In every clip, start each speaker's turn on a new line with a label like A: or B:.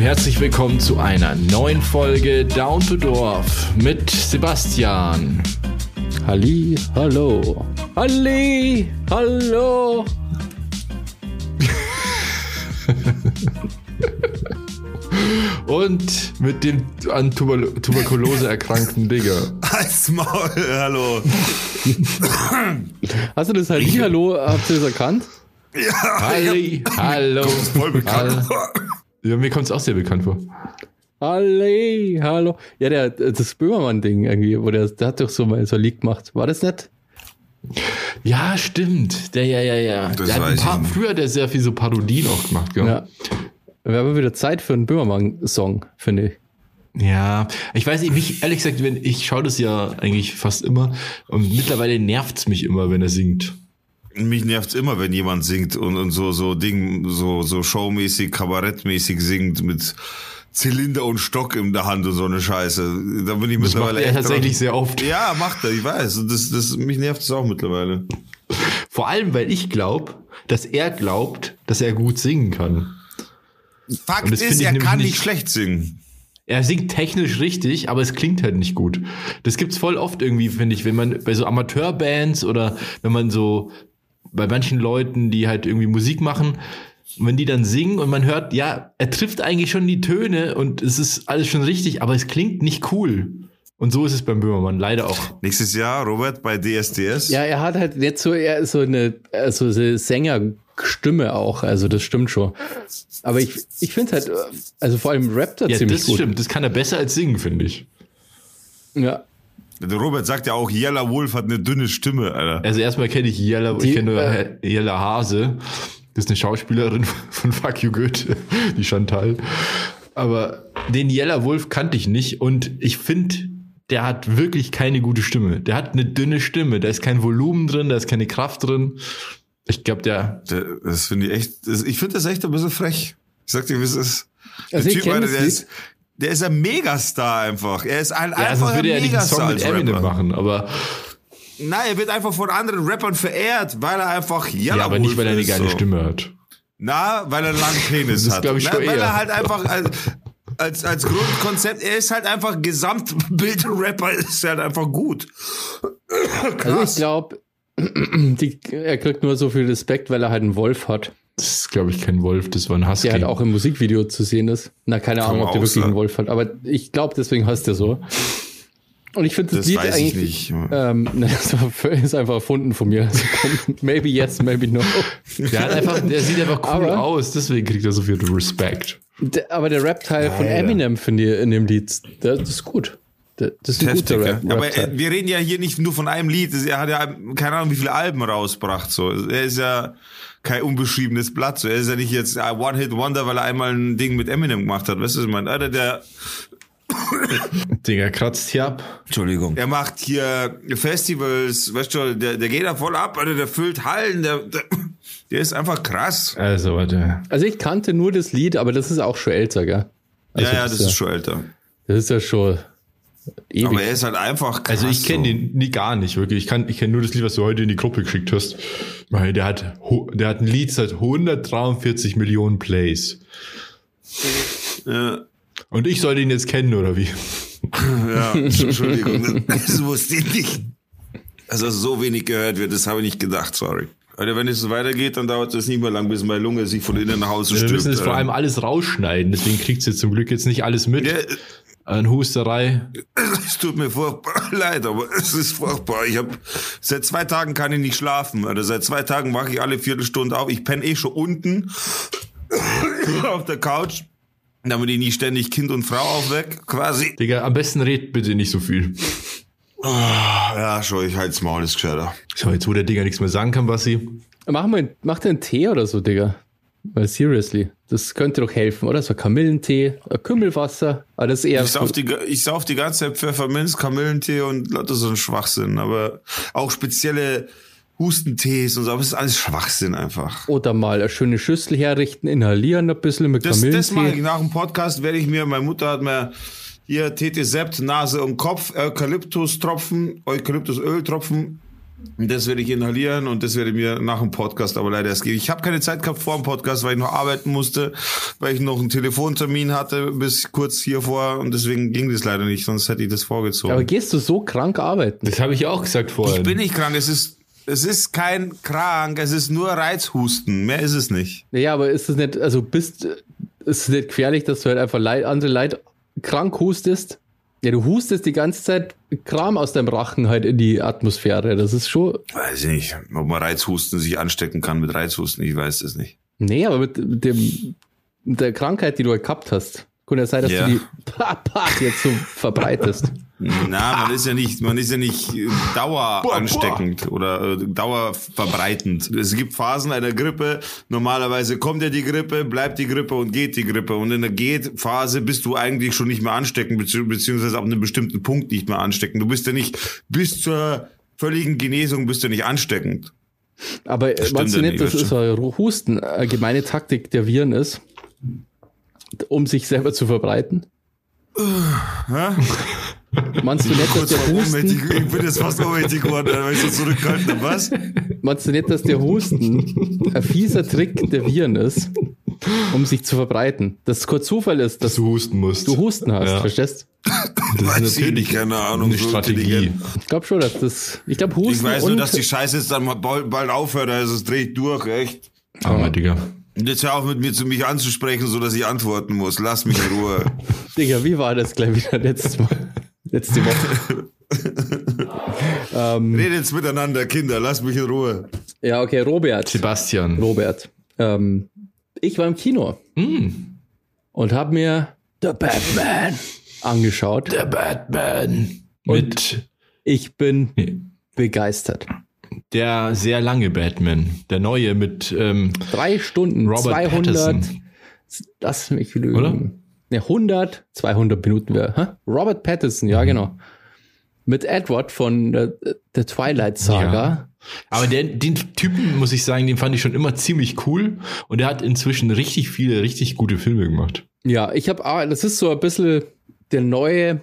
A: herzlich willkommen zu einer neuen Folge Down to Dorf mit Sebastian.
B: Halli, hallo. Halli, hallo.
A: Und mit dem an Tuber Tuberkulose erkrankten Digger.
C: Als Maul, hallo.
B: Hast du das Halli, hallo, habt ihr das erkannt?
C: Ja,
A: Halli, hallo.
C: voll bekannt.
A: Ja, mir kommt es auch sehr bekannt vor.
B: Halli, hallo. Ja, der, das Böhmermann-Ding irgendwie, wo der, der hat doch so mal so ein Lied gemacht. War das nicht?
A: Ja, stimmt. Der, ja, ja, ja.
C: Das
A: der hat ein
C: weiß
A: paar,
C: ich
A: früher hat er sehr viel so Parodien auch gemacht, gell?
B: Ja. Wäre aber wieder Zeit für einen Böhmermann-Song, finde ich.
A: Ja, ich weiß nicht, mich, ehrlich gesagt, wenn, ich schaue das ja eigentlich fast immer und mittlerweile nervt's mich immer, wenn er singt.
C: Mich nervt's immer, wenn jemand singt und, und so, so Ding, so, so showmäßig, kabarettmäßig singt mit Zylinder und Stock in der Hand und so eine Scheiße. Da bin ich
A: Das macht
C: mittlerweile
A: er
C: echt
A: tatsächlich
C: dran.
A: sehr oft.
C: Ja, macht er, ich weiß. Und das, das, mich nervt es auch mittlerweile.
A: Vor allem, weil ich glaube, dass er glaubt, dass er gut singen kann.
C: Fakt ist, er kann nicht
A: nicht-
C: schlecht singen.
A: Er singt technisch richtig, aber es klingt halt nicht gut. Das gibt's voll oft irgendwie, finde ich, wenn man bei so Amateurbands oder wenn man so bei manchen Leuten, die halt irgendwie Musik machen, wenn die dann singen und man hört, ja, er trifft eigentlich schon die Töne und es ist alles schon richtig, aber es klingt nicht cool. Und so ist es beim Böhmermann leider auch.
C: Nächstes Jahr, Robert, bei DSDS.
B: Ja, er hat halt jetzt so eher so eine, also eine Sängerstimme auch, also das stimmt schon. Aber ich, ich finde halt, also vor allem rappt er
A: Ja,
B: ziemlich
A: das
B: gut.
A: stimmt. Das kann er besser als singen, finde ich.
B: Ja.
C: Der Robert sagt ja auch, Yella Wolf hat eine dünne Stimme, Alter.
A: Also erstmal kenne ich Jella,
B: Die,
A: ich kenne nur
B: äh,
A: Jella Hase. Das ist eine Schauspielerin von Fuck You Goethe, die Chantal. Aber den Jella Wolf kannte ich nicht und ich finde, der hat wirklich keine gute Stimme. Der hat eine dünne Stimme, da ist kein Volumen drin, da ist keine Kraft drin. Ich glaube, der,
C: Der, das finde ich echt, das, ich finde das echt ein bisschen frech. Ich sag dir, wie es ist. Der
B: Also ich
C: Typ, Alter,
B: das
C: der ist, der ist ein Megastar einfach. Er ist ein
A: ja, also
C: einfach
A: würde
C: ein
A: er nicht einen
C: Megastar
A: Song mit
C: als
A: Eminem
C: Rapper.
A: machen, aber,
C: Nein, er wird einfach von anderen Rappern verehrt, weil er einfach Yellow
A: ja, aber nicht, weil er eine
C: ist,
A: geile
C: so.
A: Stimme hat.
C: Na, weil er einen langen Penis
A: Das
C: hat.
A: glaub ich
C: Na,
A: schon
C: weil
A: eher.
C: er halt einfach als, als, als Grundkonzept, er ist halt einfach Gesamtbild-Rapper, ist halt einfach gut.
B: Also ich
C: Krass.
B: glaube, er kriegt nur so viel Respekt, weil er halt einen Wolf hat,
A: Das ist, glaube ich, kein Wolf, das war ein Husky.
B: der halt auch im Musikvideo zu sehen ist. Na, keine Ahnung, ob der wirklich
C: sein.
B: einen Wolf hat, aber ich glaube, deswegen heißt er so. Und ich finde das,
C: Das
B: Lied
C: weiß ich
B: eigentlich,
C: nicht.
B: ähm, ne, das war- ist einfach erfunden von mir. Also, maybe yes, maybe no.
A: der, hat einfach, der sieht einfach cool
B: Aber-
A: aus, deswegen kriegt er so viel Respekt.
B: Der, aber der Rap-Teil von. Eminem finde ich in dem Lied, der, das ist gut. Der, das ist ein guter
C: ja.
B: Rap.
C: Aber äh, wir reden ja hier nicht nur von einem Lied. Er hat ja keine Ahnung, wie viele Alben rausgebracht. So. Er ist ja kein unbeschriebenes Blatt. So. Er ist ja nicht jetzt ein One-Hit-Wonder, weil er einmal ein Ding mit Eminem gemacht hat. Weißt du, was ich meine? Alter, der,
A: Digga, kratzt hier ab.
C: Entschuldigung. Er macht hier Festivals, weißt du, der, der geht da voll ab, Alter, der füllt Hallen, der, der, der ist einfach krass.
A: Also, warte.
B: Also ich kannte nur das Lied, aber das ist auch schon älter, gell? Also
C: ja, ja, das ist schon älter.
B: Das ist ja schon ewig.
C: Aber er ist halt einfach krass.
A: Also ich kenne den nie, gar nicht, wirklich. Ich, kann, ich kenne nur das Lied, was du heute in die Gruppe geschickt hast. Weil der hat, der hat ein Lied seit 143 Millionen Plays.
C: Ja,
A: Und ich soll den jetzt kennen, oder wie?
C: ja, Entschuldigung, das wusste ich nicht. Also so wenig gehört wird, das habe ich nicht gedacht, sorry. Alter, wenn es so weitergeht, dann dauert es nicht mehr lang, bis meine Lunge sich von innen nach Hause
A: Wir
C: stirbt.
A: müssen es vor allem alles rausschneiden, deswegen kriegst du jetzt zum Glück jetzt nicht alles mit.
C: Ja,
A: An Husterei.
C: es tut mir furchtbar leid, aber es ist furchtbar. Ich habe seit zwei Tagen kann ich nicht schlafen. Alter. Seit zwei Tagen wache ich alle Viertelstunde auf. Ich penne eh schon unten auf der Couch, damit ich nicht ständig Kind und Frau aufweck, quasi.
A: Digga, am besten red bitte nicht so viel.
C: Ja, schon, ich halt's Maul, ist gescheiter.
A: So, jetzt wo der Digga nichts mehr sagen kann, Bassi.
B: Mach mal, mach dir einen Tee oder so, Digga. Weil seriously, das könnte doch helfen, oder? So Kamillentee, Kümmelwasser, aber das ist eher
C: Ich sauf, die, ich sauf die ganze Zeit Pfefferminz, Kamillentee und lauter so ein Schwachsinn. Aber auch spezielle Hustentees und so, aber es ist alles Schwachsinn einfach.
B: oder mal eine schöne Schüssel herrichten, inhalieren ein bisschen mit
C: Das, das mache ich.
B: Kamillentee.
C: Nach dem Podcast werde ich mir, meine Mutter hat mir hier TT Sept, Nase und Kopf, Eukalyptus-Tropfen, Eukalyptusöltropfen das werde ich inhalieren und das werde ich mir nach dem Podcast aber leider erst geben. Ich habe keine Zeit gehabt vor dem Podcast, weil ich noch arbeiten musste, weil ich noch einen Telefontermin hatte bis kurz hier vor und deswegen ging das leider nicht, sonst hätte ich das vorgezogen.
B: Aber gehst du so krank arbeiten?
A: Das habe ich auch gesagt vorher.
C: ich bin nicht krank, es ist es ist kein krank, es ist nur Reizhusten, mehr ist es nicht.
B: Ja, aber ist es nicht, also bist, ist es nicht gefährlich, dass du halt einfach Leid, andere Leid krank hustest? Ja, du hustest die ganze Zeit Kram aus deinem Rachen halt in die Atmosphäre. Das ist schon.
C: Weiß ich nicht, ob man Reizhusten sich anstecken kann mit Reizhusten, ich weiß es nicht.
B: Nee, aber mit, dem, mit der Krankheit, die du halt gehabt hast, kann ja sein, dass
C: Ja.
B: du die Pat jetzt so verbreitest.
C: Na, man ist ja nicht, man ist ja nicht äh, daueransteckend oder äh, dauerverbreitend. Es gibt Phasen einer Grippe. Normalerweise kommt ja die Grippe, bleibt die Grippe und geht die Grippe. Und in der Geht-Phase bist du eigentlich schon nicht mehr ansteckend, bezieh- beziehungsweise ab einem bestimmten Punkt nicht mehr ansteckend. Du bist ja nicht bis zur völligen Genesung bist du nicht ansteckend.
B: Aber äh, meinst du nicht, dass es ein Husten eine gemeine Taktik der Viren ist, um sich selber zu verbreiten?
C: Hä?
B: Meinst du nicht, dass der Husten,
C: ich bin jetzt fast ohnmächtig geworden, weil ich so zurückgehalten habe. Was?
B: meinst du nicht, dass der Husten ein fieser Trick der Viren ist, um sich zu verbreiten? Dass es kein Zufall ist, dass
A: dass du husten musst.
B: du Husten hast,
A: Ja.
B: verstehst?
A: Das
C: Weiß
A: ist
C: ich
A: natürlich
C: nicht, keine Ahnung.
A: eine
C: so
A: Strategie.
B: Ich glaube schon, dass das, ich glaube Husten
C: Ich weiß nur, dass die Scheiße jetzt dann mal bald, bald aufhört, also es dreht durch, echt.
A: Armer Digga.
C: Und jetzt hör auf mit mir zu mich anzusprechen, so dass ich antworten muss. Lass mich in Ruhe.
B: Digga, wie war das gleich wieder letztes Mal? Letzte Woche. ähm,
C: Redet jetzt miteinander, Kinder, lass mich in Ruhe.
B: ja, okay, Robert.
A: Sebastian.
B: Robert. Ähm, ich war im Kino
A: Hm.
B: und habe mir The Batman angeschaut.
A: Der Batman. Mit
B: Ich bin begeistert.
A: Der sehr lange Batman. Der neue mit ähm,
B: Drei Stunden,
A: Robert
B: 200,
A: Pattinson.
B: lass mich lügen.
A: Oder?
B: Ne, 100, 200 Minuten wäre. Robert Pattinson,
A: Mhm.
B: ja, genau. Mit Edward von der, der Twilight Saga.
A: Ja. Aber den, den Typen, muss ich sagen, den fand ich schon immer ziemlich cool. Und er hat inzwischen richtig viele, richtig gute Filme gemacht.
B: Ja, ich habe, das ist so ein bisschen der neue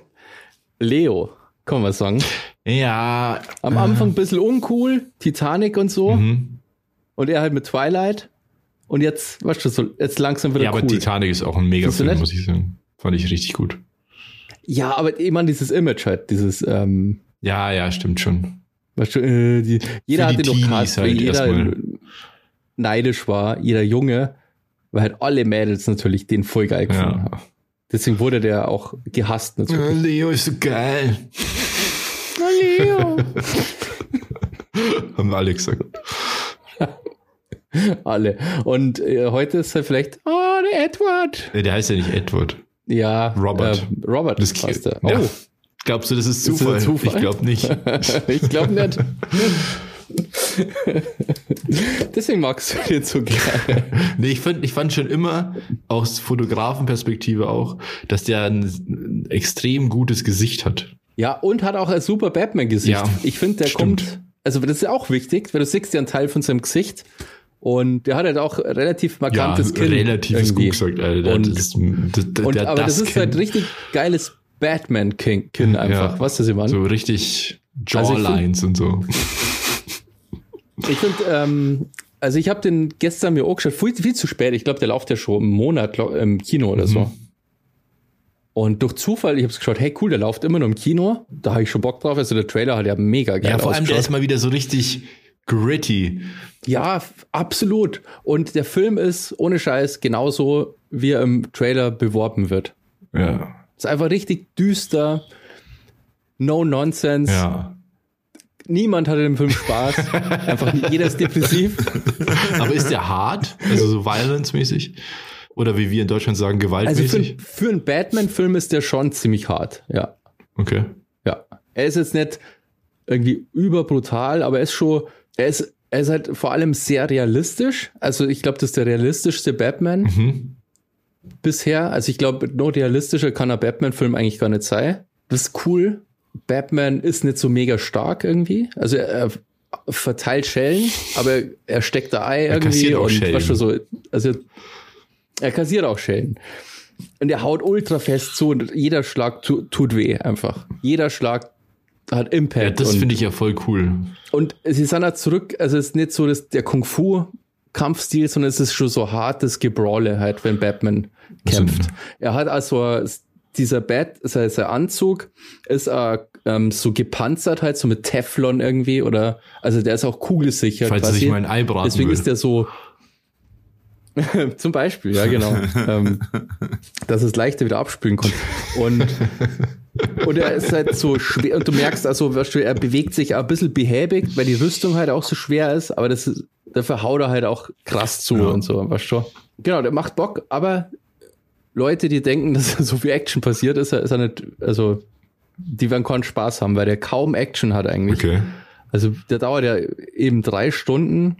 B: Leo, kann man sagen.
A: Ja.
B: Am Anfang ein bisschen uncool, Titanic und so.
A: Mhm.
B: Und er halt mit Twilight. Und jetzt, weißt du, so, jetzt langsam wieder
A: Ja, aber
B: cool.
A: Titanic ist auch ein mega Film, muss ich sagen. Fand ich richtig gut.
B: Ja, aber ich meine, dieses Image halt, dieses, ähm,
A: Ja, ja, stimmt schon.
B: weißt du, äh, die, jeder hatte doch
A: Teenies
B: Cast, weil
A: halt
B: jeder neidisch war, jeder Junge, weil halt alle Mädels natürlich den voll geil gefunden
A: Ja.
B: haben. Deswegen wurde der auch gehasst natürlich.
A: Leo ist so geil.
B: Leo.
A: Haben wir alle gesagt.
B: alle. Und äh, heute ist er vielleicht, oh, der Edward.
A: Nee, Der heißt ja nicht Edward.
B: Ja,
A: Robert.
B: Äh, Robert
A: Das
B: heißt er. Oh,
A: Ja. Glaubst du, das ist
B: das
A: Zufall?
B: ein Zufall?
A: Ich glaube nicht.
B: ich glaube nicht. Deswegen magst du den so gerne.
A: Nee, ich fand, ich fand schon immer, aus Fotografenperspektive auch, dass der ein extrem gutes Gesicht hat.
B: Ja, und hat auch ein super Batman-Gesicht.
A: Ja,
B: ich finde, der
A: stimmt.
B: kommt, also das ist ja auch wichtig, weil du siehst ja einen Teil von seinem Gesicht und der hat halt auch relativ markantes Kinn.
A: relativ ist gut gesagt, Alter.
B: Und-
A: das, das, das,
B: Und, aber das, ist
A: Kinn.
B: halt richtig geiles Batman-Kinn einfach.
A: Ja.
B: Was das immer?
A: So richtig
B: Also
A: Jawlines und so.
B: Ich finde, ähm, also ich habe den gestern mir auch geschaut, viel, viel zu spät. Ich glaube, der läuft ja schon einen Monat glaub, im Kino oder
A: Mhm.
B: so. Und durch Zufall, ich habe geschaut, hey cool, der läuft immer noch im Kino. Da habe ich schon Bock drauf. Also der Trailer hat ja mega geil
A: Ja, vor allem der ist mal wieder so richtig gritty.
B: Ja, absolut. Und der Film ist ohne Scheiß genauso, wie er im Trailer beworben wird.
A: Ja.
B: Ist einfach richtig düster. No nonsense.
A: Ja.
B: Niemand hat in dem Film Spaß. einfach jeder ist depressiv.
A: Aber ist der hart? Also so violence-mäßig? Oder wie wir in Deutschland sagen,
B: Also
A: gewaltmäßig?
B: für, für einen Batman-Film ist der schon ziemlich hart. Ja.
A: okay.
B: Ja. Er ist jetzt nicht irgendwie überbrutal, aber er ist schon, er ist, er ist halt vor allem sehr realistisch. Also ich glaube, das ist der realistischste Batman
A: Mhm.
B: bisher. Also ich glaube, noch realistischer kann ein Batman-Film eigentlich gar nicht sein. Das ist cool. Batman ist nicht so mega stark irgendwie. Also er, er verteilt Schellen, aber er steckt da Ei irgendwie und
A: Schellen.
B: was schon so. Also er kassiert auch Schellen. Und er haut ultra fest zu und jeder Schlag tu, tut weh einfach. Jeder Schlag hat Impact.
A: Ja, das finde ich ja voll cool.
B: Und sie sind halt zurück, also es ist nicht so dass der Kung-Fu-Kampfstil, sondern es ist schon so hartes Gebrawle halt, wenn Batman kämpft. Er hat also dieser Bat, sein, sein Anzug ist äh, ähm, so gepanzert halt, so mit Teflon irgendwie oder, also der ist auch kugelsicher
A: Falls er
B: quasi.
A: sich mein Ei braten
B: Deswegen
A: will.
B: ist der so, zum Beispiel, ja genau, ähm, dass es leichter wieder abspülen kann. Und und er ist halt so schwer, und du merkst also, er bewegt sich ein bisschen behäbig, weil die Rüstung halt auch so schwer ist, aber das ist, dafür haut er halt auch krass zu und so, weißt du. Genau, der macht Bock, aber Leute, die denken, dass so viel Action passiert, ist ist er nicht, also, die werden keinen Spaß haben, weil der kaum Action hat eigentlich.
A: Okay.
B: Also, der dauert ja eben drei Stunden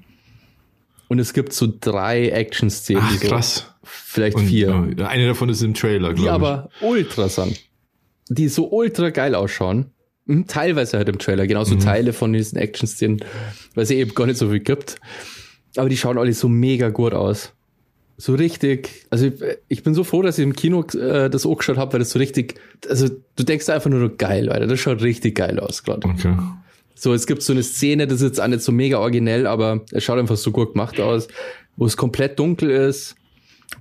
B: und es gibt so drei Action-Szenen,
A: Ach,
B: die so,
A: krass.
B: vielleicht
A: Und,
B: vier
A: äh, eine davon ist im Trailer,
B: die
A: glaube ich.
B: aber ultra sind. Die so ultra geil ausschauen. Mhm, Teilweise halt im Trailer, genauso
A: Mhm.
B: Teile von diesen Action-Szenen, weil es eben gar nicht so viel gibt. Aber die schauen alle so mega gut aus. So richtig, also ich, ich bin so froh, dass ich im Kino äh, das angeschaut habe, weil das so richtig, also du denkst einfach nur, geil, Alter, das schaut richtig geil aus gerade.
A: Okay.
B: So, es gibt so eine Szene, das ist jetzt auch nicht so mega originell, aber es schaut einfach so gut gemacht aus, wo es komplett dunkel ist.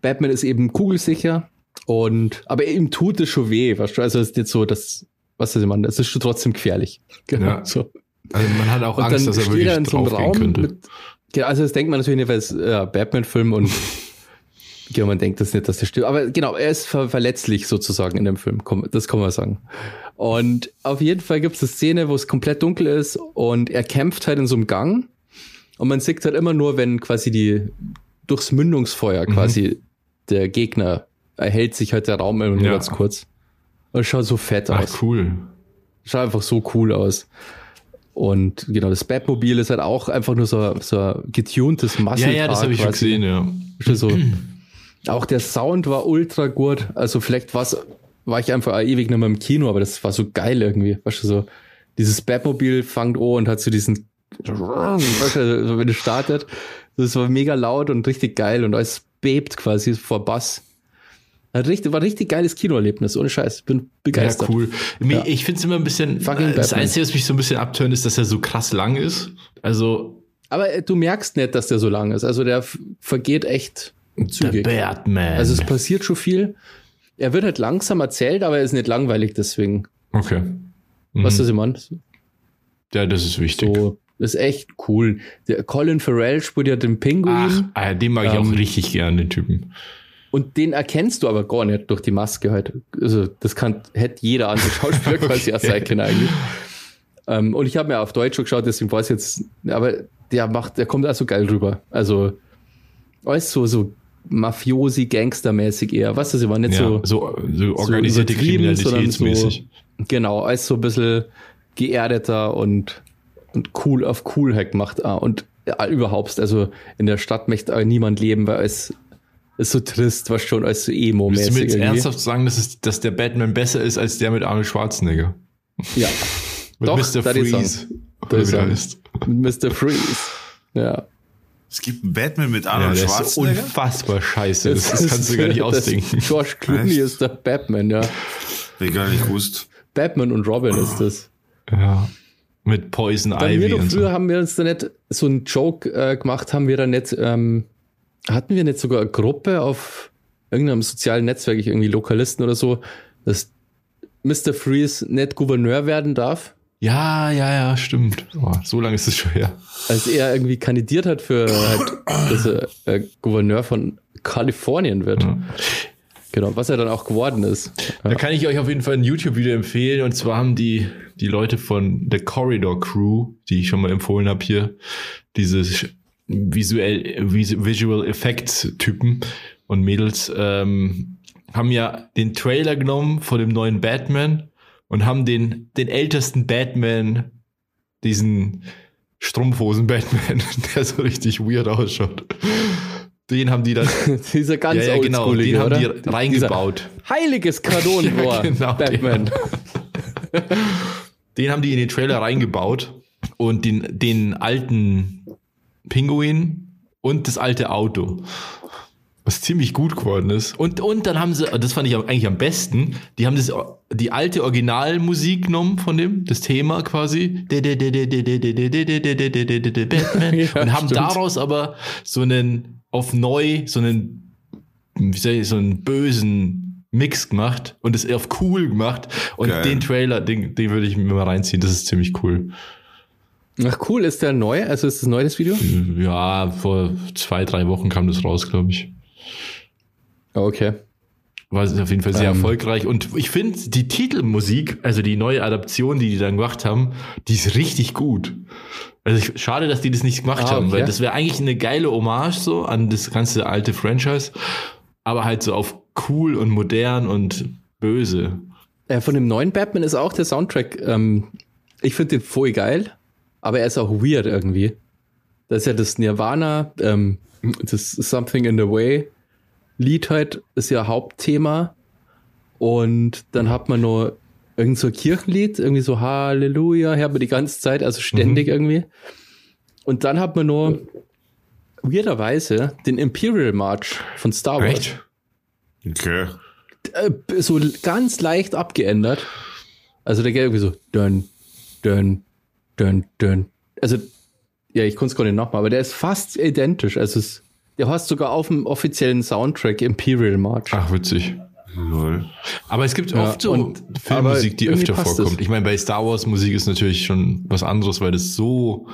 B: Batman ist eben kugelsicher und, aber ihm tut es schon weh, weißt du? Also es ist nicht so, dass, was ist ich meine, es ist schon trotzdem gefährlich. Genau.
A: Ja.
B: So.
A: Also man hat auch Angst, dass er wirklich
B: er in so einem Raum
A: könnte.
B: mit, genau, also das denkt man natürlich nicht, weil es äh, Batman-Film und genau, man denkt das nicht, dass der stimmt. Aber genau, er ist ver verletzlich sozusagen in dem Film, das kann man sagen. Und auf jeden Fall gibt es eine Szene, wo es komplett dunkel ist und er kämpft halt in so einem Gang und man sieht halt immer nur, wenn quasi die durchs Mündungsfeuer
A: Mhm.
B: quasi der Gegner erhält sich halt der Raum immer nur
A: Ja.
B: ganz kurz. Und schaut so fett aus.
A: Ach, cool.
B: Schaut einfach so cool aus. Und genau, das Batmobil ist halt auch einfach nur so, so ein getuntes
A: Ja,
B: Muscle
A: ja, das habe ich schon gesehen, ja.
B: So. Auch der Sound war ultra gut. Also vielleicht war's, war ich einfach ewig nicht mehr im Kino, aber das war so geil irgendwie. Weißt du, so dieses Batmobil fangt an und hat so diesen, wenn es startet, das war mega laut und richtig geil und alles bebt quasi vor Bass. Richtig, war ein richtig geiles Kinoerlebnis, ohne Scheiß. Bin begeistert.
A: Ja, cool.
B: Ja.
A: Ich finde es immer ein bisschen,
B: Fucking
A: das
B: Batman.
A: Einzige, was mich so ein bisschen abtönt, ist, dass er so krass lang ist. Also,
B: Aber äh, du merkst nicht, dass der so lang ist. Also der vergeht echt zügig.
A: Batman.
B: Also es passiert schon viel. Er wird halt langsam erzählt, aber er ist nicht langweilig deswegen.
A: okay. Mhm.
B: Was das ich meine?
A: Ja, das ist wichtig.
B: So, das ist echt cool. Der Colin Farrell spielt ja den
A: Ach,
B: Pinguin
A: ah, den mag ich
B: Ähm,
A: auch richtig gern, den Typen.
B: und den erkennst du aber gar nicht durch die Maske halt. Also das kann, hätte jeder andere Schauspieler quasi auch sein können eigentlich. Ähm, und ich habe mir auf Deutsch schon geschaut, deswegen weiß ich jetzt, aber der macht, der kommt auch so geil rüber. Also alles so, so Mafiosi, Gangstermäßig eher. Was ist immer nicht
A: Ja,
B: so,
A: so, so organisierte
B: sondern
A: Kriminalitätsmäßig.
B: Genau, alles so ein bisschen geerdeter und, und cool auf Coolheit gemacht. Ah, und ja, überhaupt, also in der Stadt möchte niemand leben, weil es ist so trist, was schon als so
A: Willst du mir jetzt
B: irgendwie.
A: ernsthaft sagen, dass, es, dass der Batman besser ist als der mit Arnold Schwarzenegger?
B: Ja,
A: Mit
B: Doch,
A: Mr. Freeze. Oder wie der heißt.
B: mit Mr. Freeze. Ja.
C: Es gibt einen Batman mit
A: Ja,
C: Arnold
A: ist
C: Schwarzenegger.
A: unfassbar scheiße. Das, das kannst du gar nicht ausdenken.
B: George Clooney
C: Echt?
B: ist der Batman, ja.
C: Ich gar nicht gewusst.
B: Batman und Robin ist das.
A: Ja. Mit Poison
B: Bei mir
A: Ivy
B: doch
A: und
B: früher
A: so.
B: haben wir uns da nicht so einen Joke äh, gemacht, haben wir da nicht, ähm, hatten wir nicht sogar eine Gruppe auf irgendeinem sozialen Netzwerk, ich irgendwie Lokalisten oder so, dass Mr. Freeze nicht Gouverneur werden darf,
A: Ja, ja, ja, stimmt. Oh, so lange ist es schon her.
B: als er irgendwie kandidiert hat für halt, dass er äh, Gouverneur von Kalifornien wird. Genau, was er dann auch geworden ist.
A: Da kann ich euch auf jeden Fall ein YouTube-Video empfehlen. Und zwar haben die, die Leute von The Corridor Crew, die ich schon mal empfohlen habe hier, diese visuell, vis- Visual Effects Typen und Mädels, ähm, haben ja den Trailer genommen von dem neuen Batman und haben den, den ältesten Batman, diesen Strumpfhosen-Batman, der so richtig weird ausschaut. Den haben die dann,
B: Dieser ganz
A: ja, ja, genau, den haben
B: oder?
A: die reingebaut.
B: Dieser heiliges Kanonenrohr,
A: Ja, genau,
B: Batman.
A: Den haben die in den Trailer reingebaut und den, den alten Pinguin und das alte Auto. Was ziemlich gut geworden ist. Und, und dann haben sie, das fand ich eigentlich am besten, die haben das, die alte Originalmusik genommen von dem, das Thema quasi, und haben daraus aber so einen, auf neu, so einen, wie soll ich, so einen bösen Mix gemacht und es auf cool gemacht. Und
C: Geil.
A: den Trailer, den, den würde ich mir mal reinziehen, das ist ziemlich cool.
B: Ach cool, ist der neu? Also ist das neu, das Video?
A: Ja, vor zwei, drei Wochen kam das raus, glaube ich.
B: Okay.
A: War auf jeden Fall sehr
B: Ähm.
A: erfolgreich. Und ich finde, die Titelmusik, also die neue Adaption, die die dann gemacht haben, die ist richtig gut. Also ich, schade, dass die das nicht gemacht
B: Ah,
A: haben,
B: okay.
A: weil das wäre eigentlich eine geile Hommage so an das ganze alte Franchise, aber halt so auf cool und modern und böse.
B: Äh, von dem neuen Batman ist auch der Soundtrack, ähm, ich finde den voll geil, aber er ist auch weird irgendwie. Das ist ja das Nirvana, ähm, das Something in the Way Lied halt, ist ja Hauptthema. Und dann hat man nur irgend so ein Kirchenlied, irgendwie so Halleluja, hört man die ganze Zeit, also ständig irgendwie. Und dann hat man nur weirderweise den Imperial March von Star Wars
A: Echt?
C: Okay.
B: äh, so ganz leicht abgeändert. Also der geht irgendwie so dön, dön, dön, dön. Also, ja, ich konnte es gar nicht nachmachen, aber der ist fast identisch. Also es, der hast sogar auf dem offiziellen Soundtrack Imperial March.
A: Ach, witzig.
C: Lol.
A: Aber es gibt
B: Ja,
A: oft so
B: und-
A: Filmmusik, die öfter vorkommt.
B: es.
A: Ich meine, bei Star Wars Musik ist natürlich schon was anderes, weil das so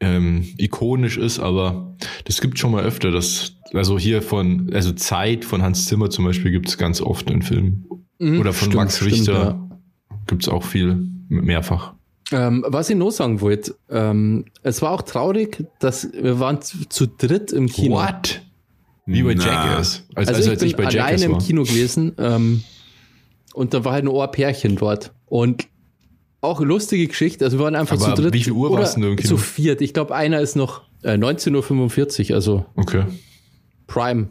A: ähm, ikonisch ist, aber das gibt schon mal öfter. Das, also hier von, also Zeit von Hans Zimmer zum Beispiel gibt es ganz oft in Filmen.
B: Mhm,
A: Oder von
B: stimmt,
A: Max
B: stimmt,
A: Richter
B: ja.
A: gibt es auch viel, mehrfach.
B: Ähm, was ich noch sagen wollte, ähm, es war auch traurig, dass wir waren zu, zu dritt im Kino.
A: What? Wie bei. Jackass. Als,
B: Also,
A: also
B: ich
A: als
B: bin
A: ich bei
B: alleine im. Kino gewesen ähm, und da war halt ein Ohrpärchen dort. Und auch lustige Geschichte, also wir waren einfach
A: Aber
B: zu dritt.
A: wie viel Uhr warst du denn im Kino?
B: Zu viert. Ich glaube, einer ist noch äh, 19.45 Uhr, also
A: Okay.
B: Prime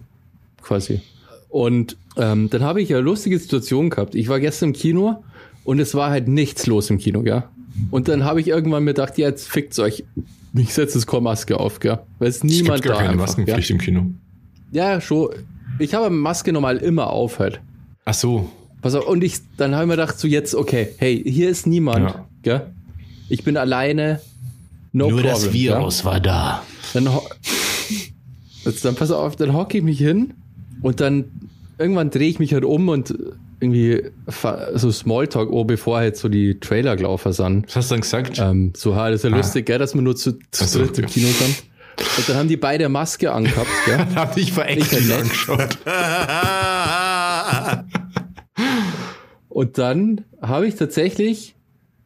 B: quasi. Und ähm, dann habe ich eine lustige Situation gehabt. Ich war gestern im Kino und es war halt nichts los im Kino, gell? Und dann habe ich irgendwann mir gedacht, ja, jetzt fickt's euch. Ich setze jetzt keine Maske auf, gell? Weil es
A: Es
B: niemand
A: gibt gar
B: da
A: keine
B: einfach, gell?
A: Maskenpflicht im Kino.
B: Ja, schon. Ich habe Maske normal immer auf halt.
A: Ach so.
B: Pass auf, und ich, dann habe ich mir gedacht, so jetzt, okay, hey, hier ist niemand,
A: Ja.
B: gell? Ich bin alleine, no
A: Nur
B: problem.
A: das Virus war da.
B: Gell? Dann, jetzt, dann pass auf, dann hocke ich mich hin und dann irgendwann drehe ich mich halt um und irgendwie so Smalltalk, oh, bevor halt so die Trailer gelaufen sind.
A: Was hast du dann gesagt?
B: Ähm, so, ha, das ist ja
A: Ah.
B: lustig, gell, dass wir nur zu, zu
A: Ach so,
B: dritt im
A: okay.
B: Kino sind. Und dann haben die beide Maske angehabt, gell?
A: Hab ich verächtlich
B: Ich halt
A: angeschaut.
B: Und dann habe ich tatsächlich,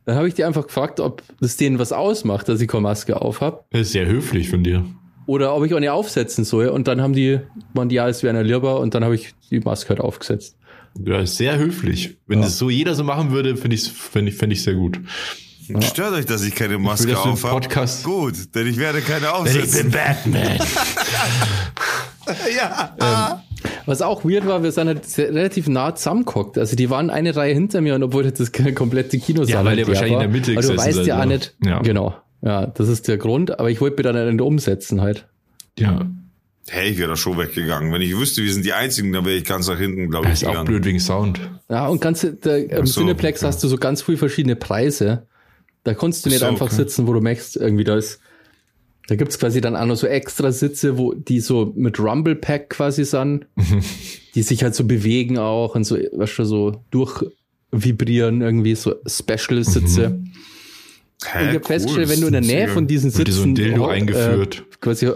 B: dann habe ich die einfach gefragt, ob das denen was ausmacht, dass ich keine Maske auf habe.
A: Das ist sehr höflich von dir.
B: Oder ob ich eine aufsetzen soll. Und dann haben die, waren die, ja, es wäre eine lieber. Und dann habe ich die Maske halt aufgesetzt.
A: Ja, ist sehr höflich. Wenn
B: Ja.
A: das so jeder so machen würde, finde ich fänd ich, fänd ich sehr gut.
C: Stört euch, dass ich keine Maske
A: du im
C: auf habe?
A: Podcast-
C: Gut, denn ich werde keine aufsetzen.
A: Batman.
C: ja.
B: Was auch weird war, wir sind halt relativ nah zusammengehockt. Also die waren eine Reihe hinter mir und obwohl das komplette Kino
A: Ja, weil ihr
B: leer
A: wahrscheinlich in
B: war.
A: der Mitte
B: Aber du
A: gesessen
B: weißt
A: seid,
B: ja auch
A: ja.
B: nicht.
A: Ja.
B: Genau. Ja, das ist der Grund. Aber ich wollte mir dann nicht umsetzen halt.
A: ja.
C: Hey, ich wäre da schon weggegangen. Wenn ich wüsste, wir sind die Einzigen, dann wäre ich ganz nach hinten, glaube
A: Das
C: ich,
A: ist auch
C: gegangen.
A: blöd wegen Sound.
B: Ja, und ganz, der, im
C: so,
B: Cineplex
C: okay.
B: hast du so ganz viele verschiedene Preise. Da kannst du nicht
C: so,
B: einfach
C: okay.
B: sitzen, wo du möchtest. Irgendwie da ist, da gibt's quasi dann auch noch so extra Sitze, wo die so mit Rumble Pack quasi sind, die sich halt so bewegen auch und so, weißt du, so durchvibrieren irgendwie, so Special Sitze.
C: Hä,
B: Und ich habe festgestellt, wenn du in der Nähe von diesen
A: Wird dir so ein
B: Sitzen
A: Dildo
B: ho-
A: eingeführt.
B: Äh, quasi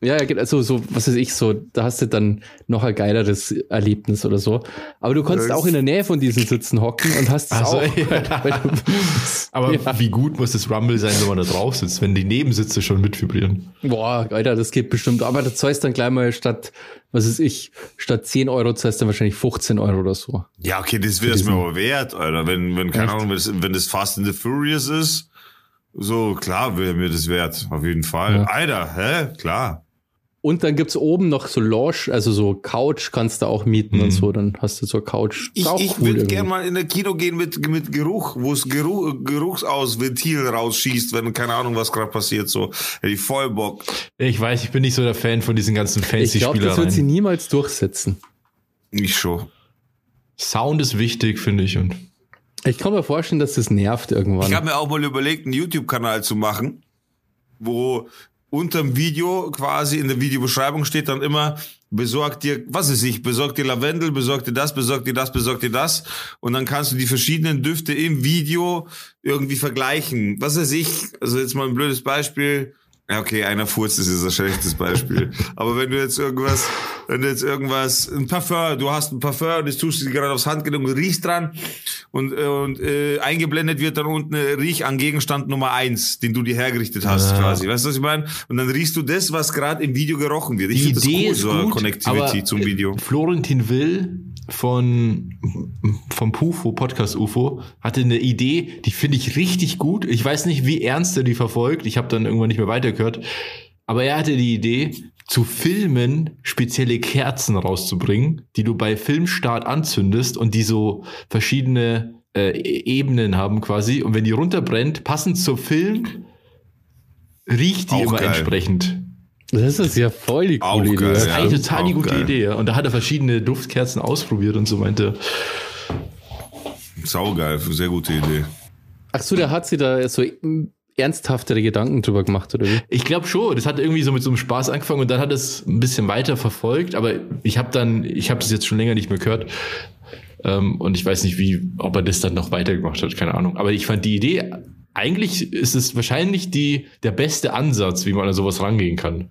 B: ja, also so, was weiß ich, so, da hast du dann noch ein geileres Erlebnis oder so. Aber du kannst
C: Das-
B: auch in der Nähe von diesen Sitzen hocken und hast es
A: Ach so,
B: auch.
A: ja. Aber
B: Ja.
A: wie gut muss das Rumble sein, wenn man da drauf sitzt, wenn die Nebensitze schon mitvibrieren?
B: Boah, Alter, das geht bestimmt. Aber das zahlst dann gleich mal statt, was weiß ich, statt 10 Euro zahlst du dann wahrscheinlich 15 Euro oder so.
C: Ja, okay, das wäre es mir aber wert, Alter. Wenn, wenn, keine? Ahnung, wenn das, wenn das Fast and the Furious ist, so, klar wäre mir das wert. Auf jeden Fall.
B: Ja.
C: Alter, hä? Klar.
B: Und dann gibt's oben noch so Lounge, also so Couch kannst du auch mieten und so. Dann hast du so Couch.
C: Ich, ich
B: cool
C: würde gerne mal in ein Kino gehen mit, mit Geruch, wo es Geruch, Geruchsausventil rausschießt, wenn keine Ahnung, was gerade passiert. So, hätte ich voll Bock.
A: Ich weiß, ich bin nicht so der Fan von diesen ganzen
B: Ich glaube, das wird sie niemals durchsetzen.
C: Ich schon.
A: Sound ist wichtig, finde ich. Und
B: Ich kann mir vorstellen, dass das nervt irgendwann.
C: Ich habe mir auch mal überlegt, einen YouTube-Kanal zu machen, wo unterm Video quasi in der Videobeschreibung steht dann immer, besorg dir, was ist ich, besorg dir Lavendel, besorg dir das, besorg dir das, besorg dir das. Und dann kannst du die verschiedenen Düfte im Video irgendwie vergleichen. Was weiß ich, also jetzt mal ein blödes Beispiel. Ja, okay, einer furzt, das ist ein schlechtes Beispiel. Aber wenn du jetzt irgendwas, wenn du jetzt irgendwas, ein Parfum, du hast ein Parfum und das tust du dir gerade aufs Handgelenk und riechst dran und, äh, und äh, eingeblendet wird dann unten äh, Riech an Gegenstand Nummer eins, den du dir hergerichtet hast
A: Ja.
C: quasi. Weißt du, was ich meine? Und dann riechst du das, was gerade im Video gerochen wird. Ich
A: die
C: finde das cool,
A: ist
C: so eine
A: gut,
C: Connectivity
A: aber
C: zum Video.
A: Florentin Will von vom Pufo Podcast UFO hatte eine Idee, die finde ich richtig gut. Ich weiß nicht, wie ernst er die verfolgt. Ich habe dann irgendwann nicht mehr weitergehört. Aber er hatte die Idee, zu Filmen spezielle Kerzen rauszubringen, die du bei Filmstart anzündest und die so verschiedene äh, Ebenen haben quasi. Und wenn die runterbrennt, passend zum Film, riecht die
C: Auch
A: immer
C: geil.
A: entsprechend.
B: Das ist ja voll die coole Idee.
A: Das ist
C: Ja,
A: eigentlich total die gute
C: geil.
A: Idee. Ja. Und da hat er verschiedene Duftkerzen ausprobiert und so meinte,
C: Saugeil, sehr gute Idee.
B: Ach so, der hat sie da so ernsthaftere Gedanken drüber gemacht, oder wie?
A: ich glaube schon, das hat irgendwie so mit so einem Spaß angefangen und dann hat es ein bisschen weiter verfolgt, aber ich habe dann, ich habe das jetzt schon länger nicht mehr gehört. Ähm, und ich weiß nicht, wie, ob er das dann noch weitergemacht hat, keine Ahnung. Aber ich fand die Idee, eigentlich ist es wahrscheinlich die, der beste Ansatz, wie man an sowas rangehen kann.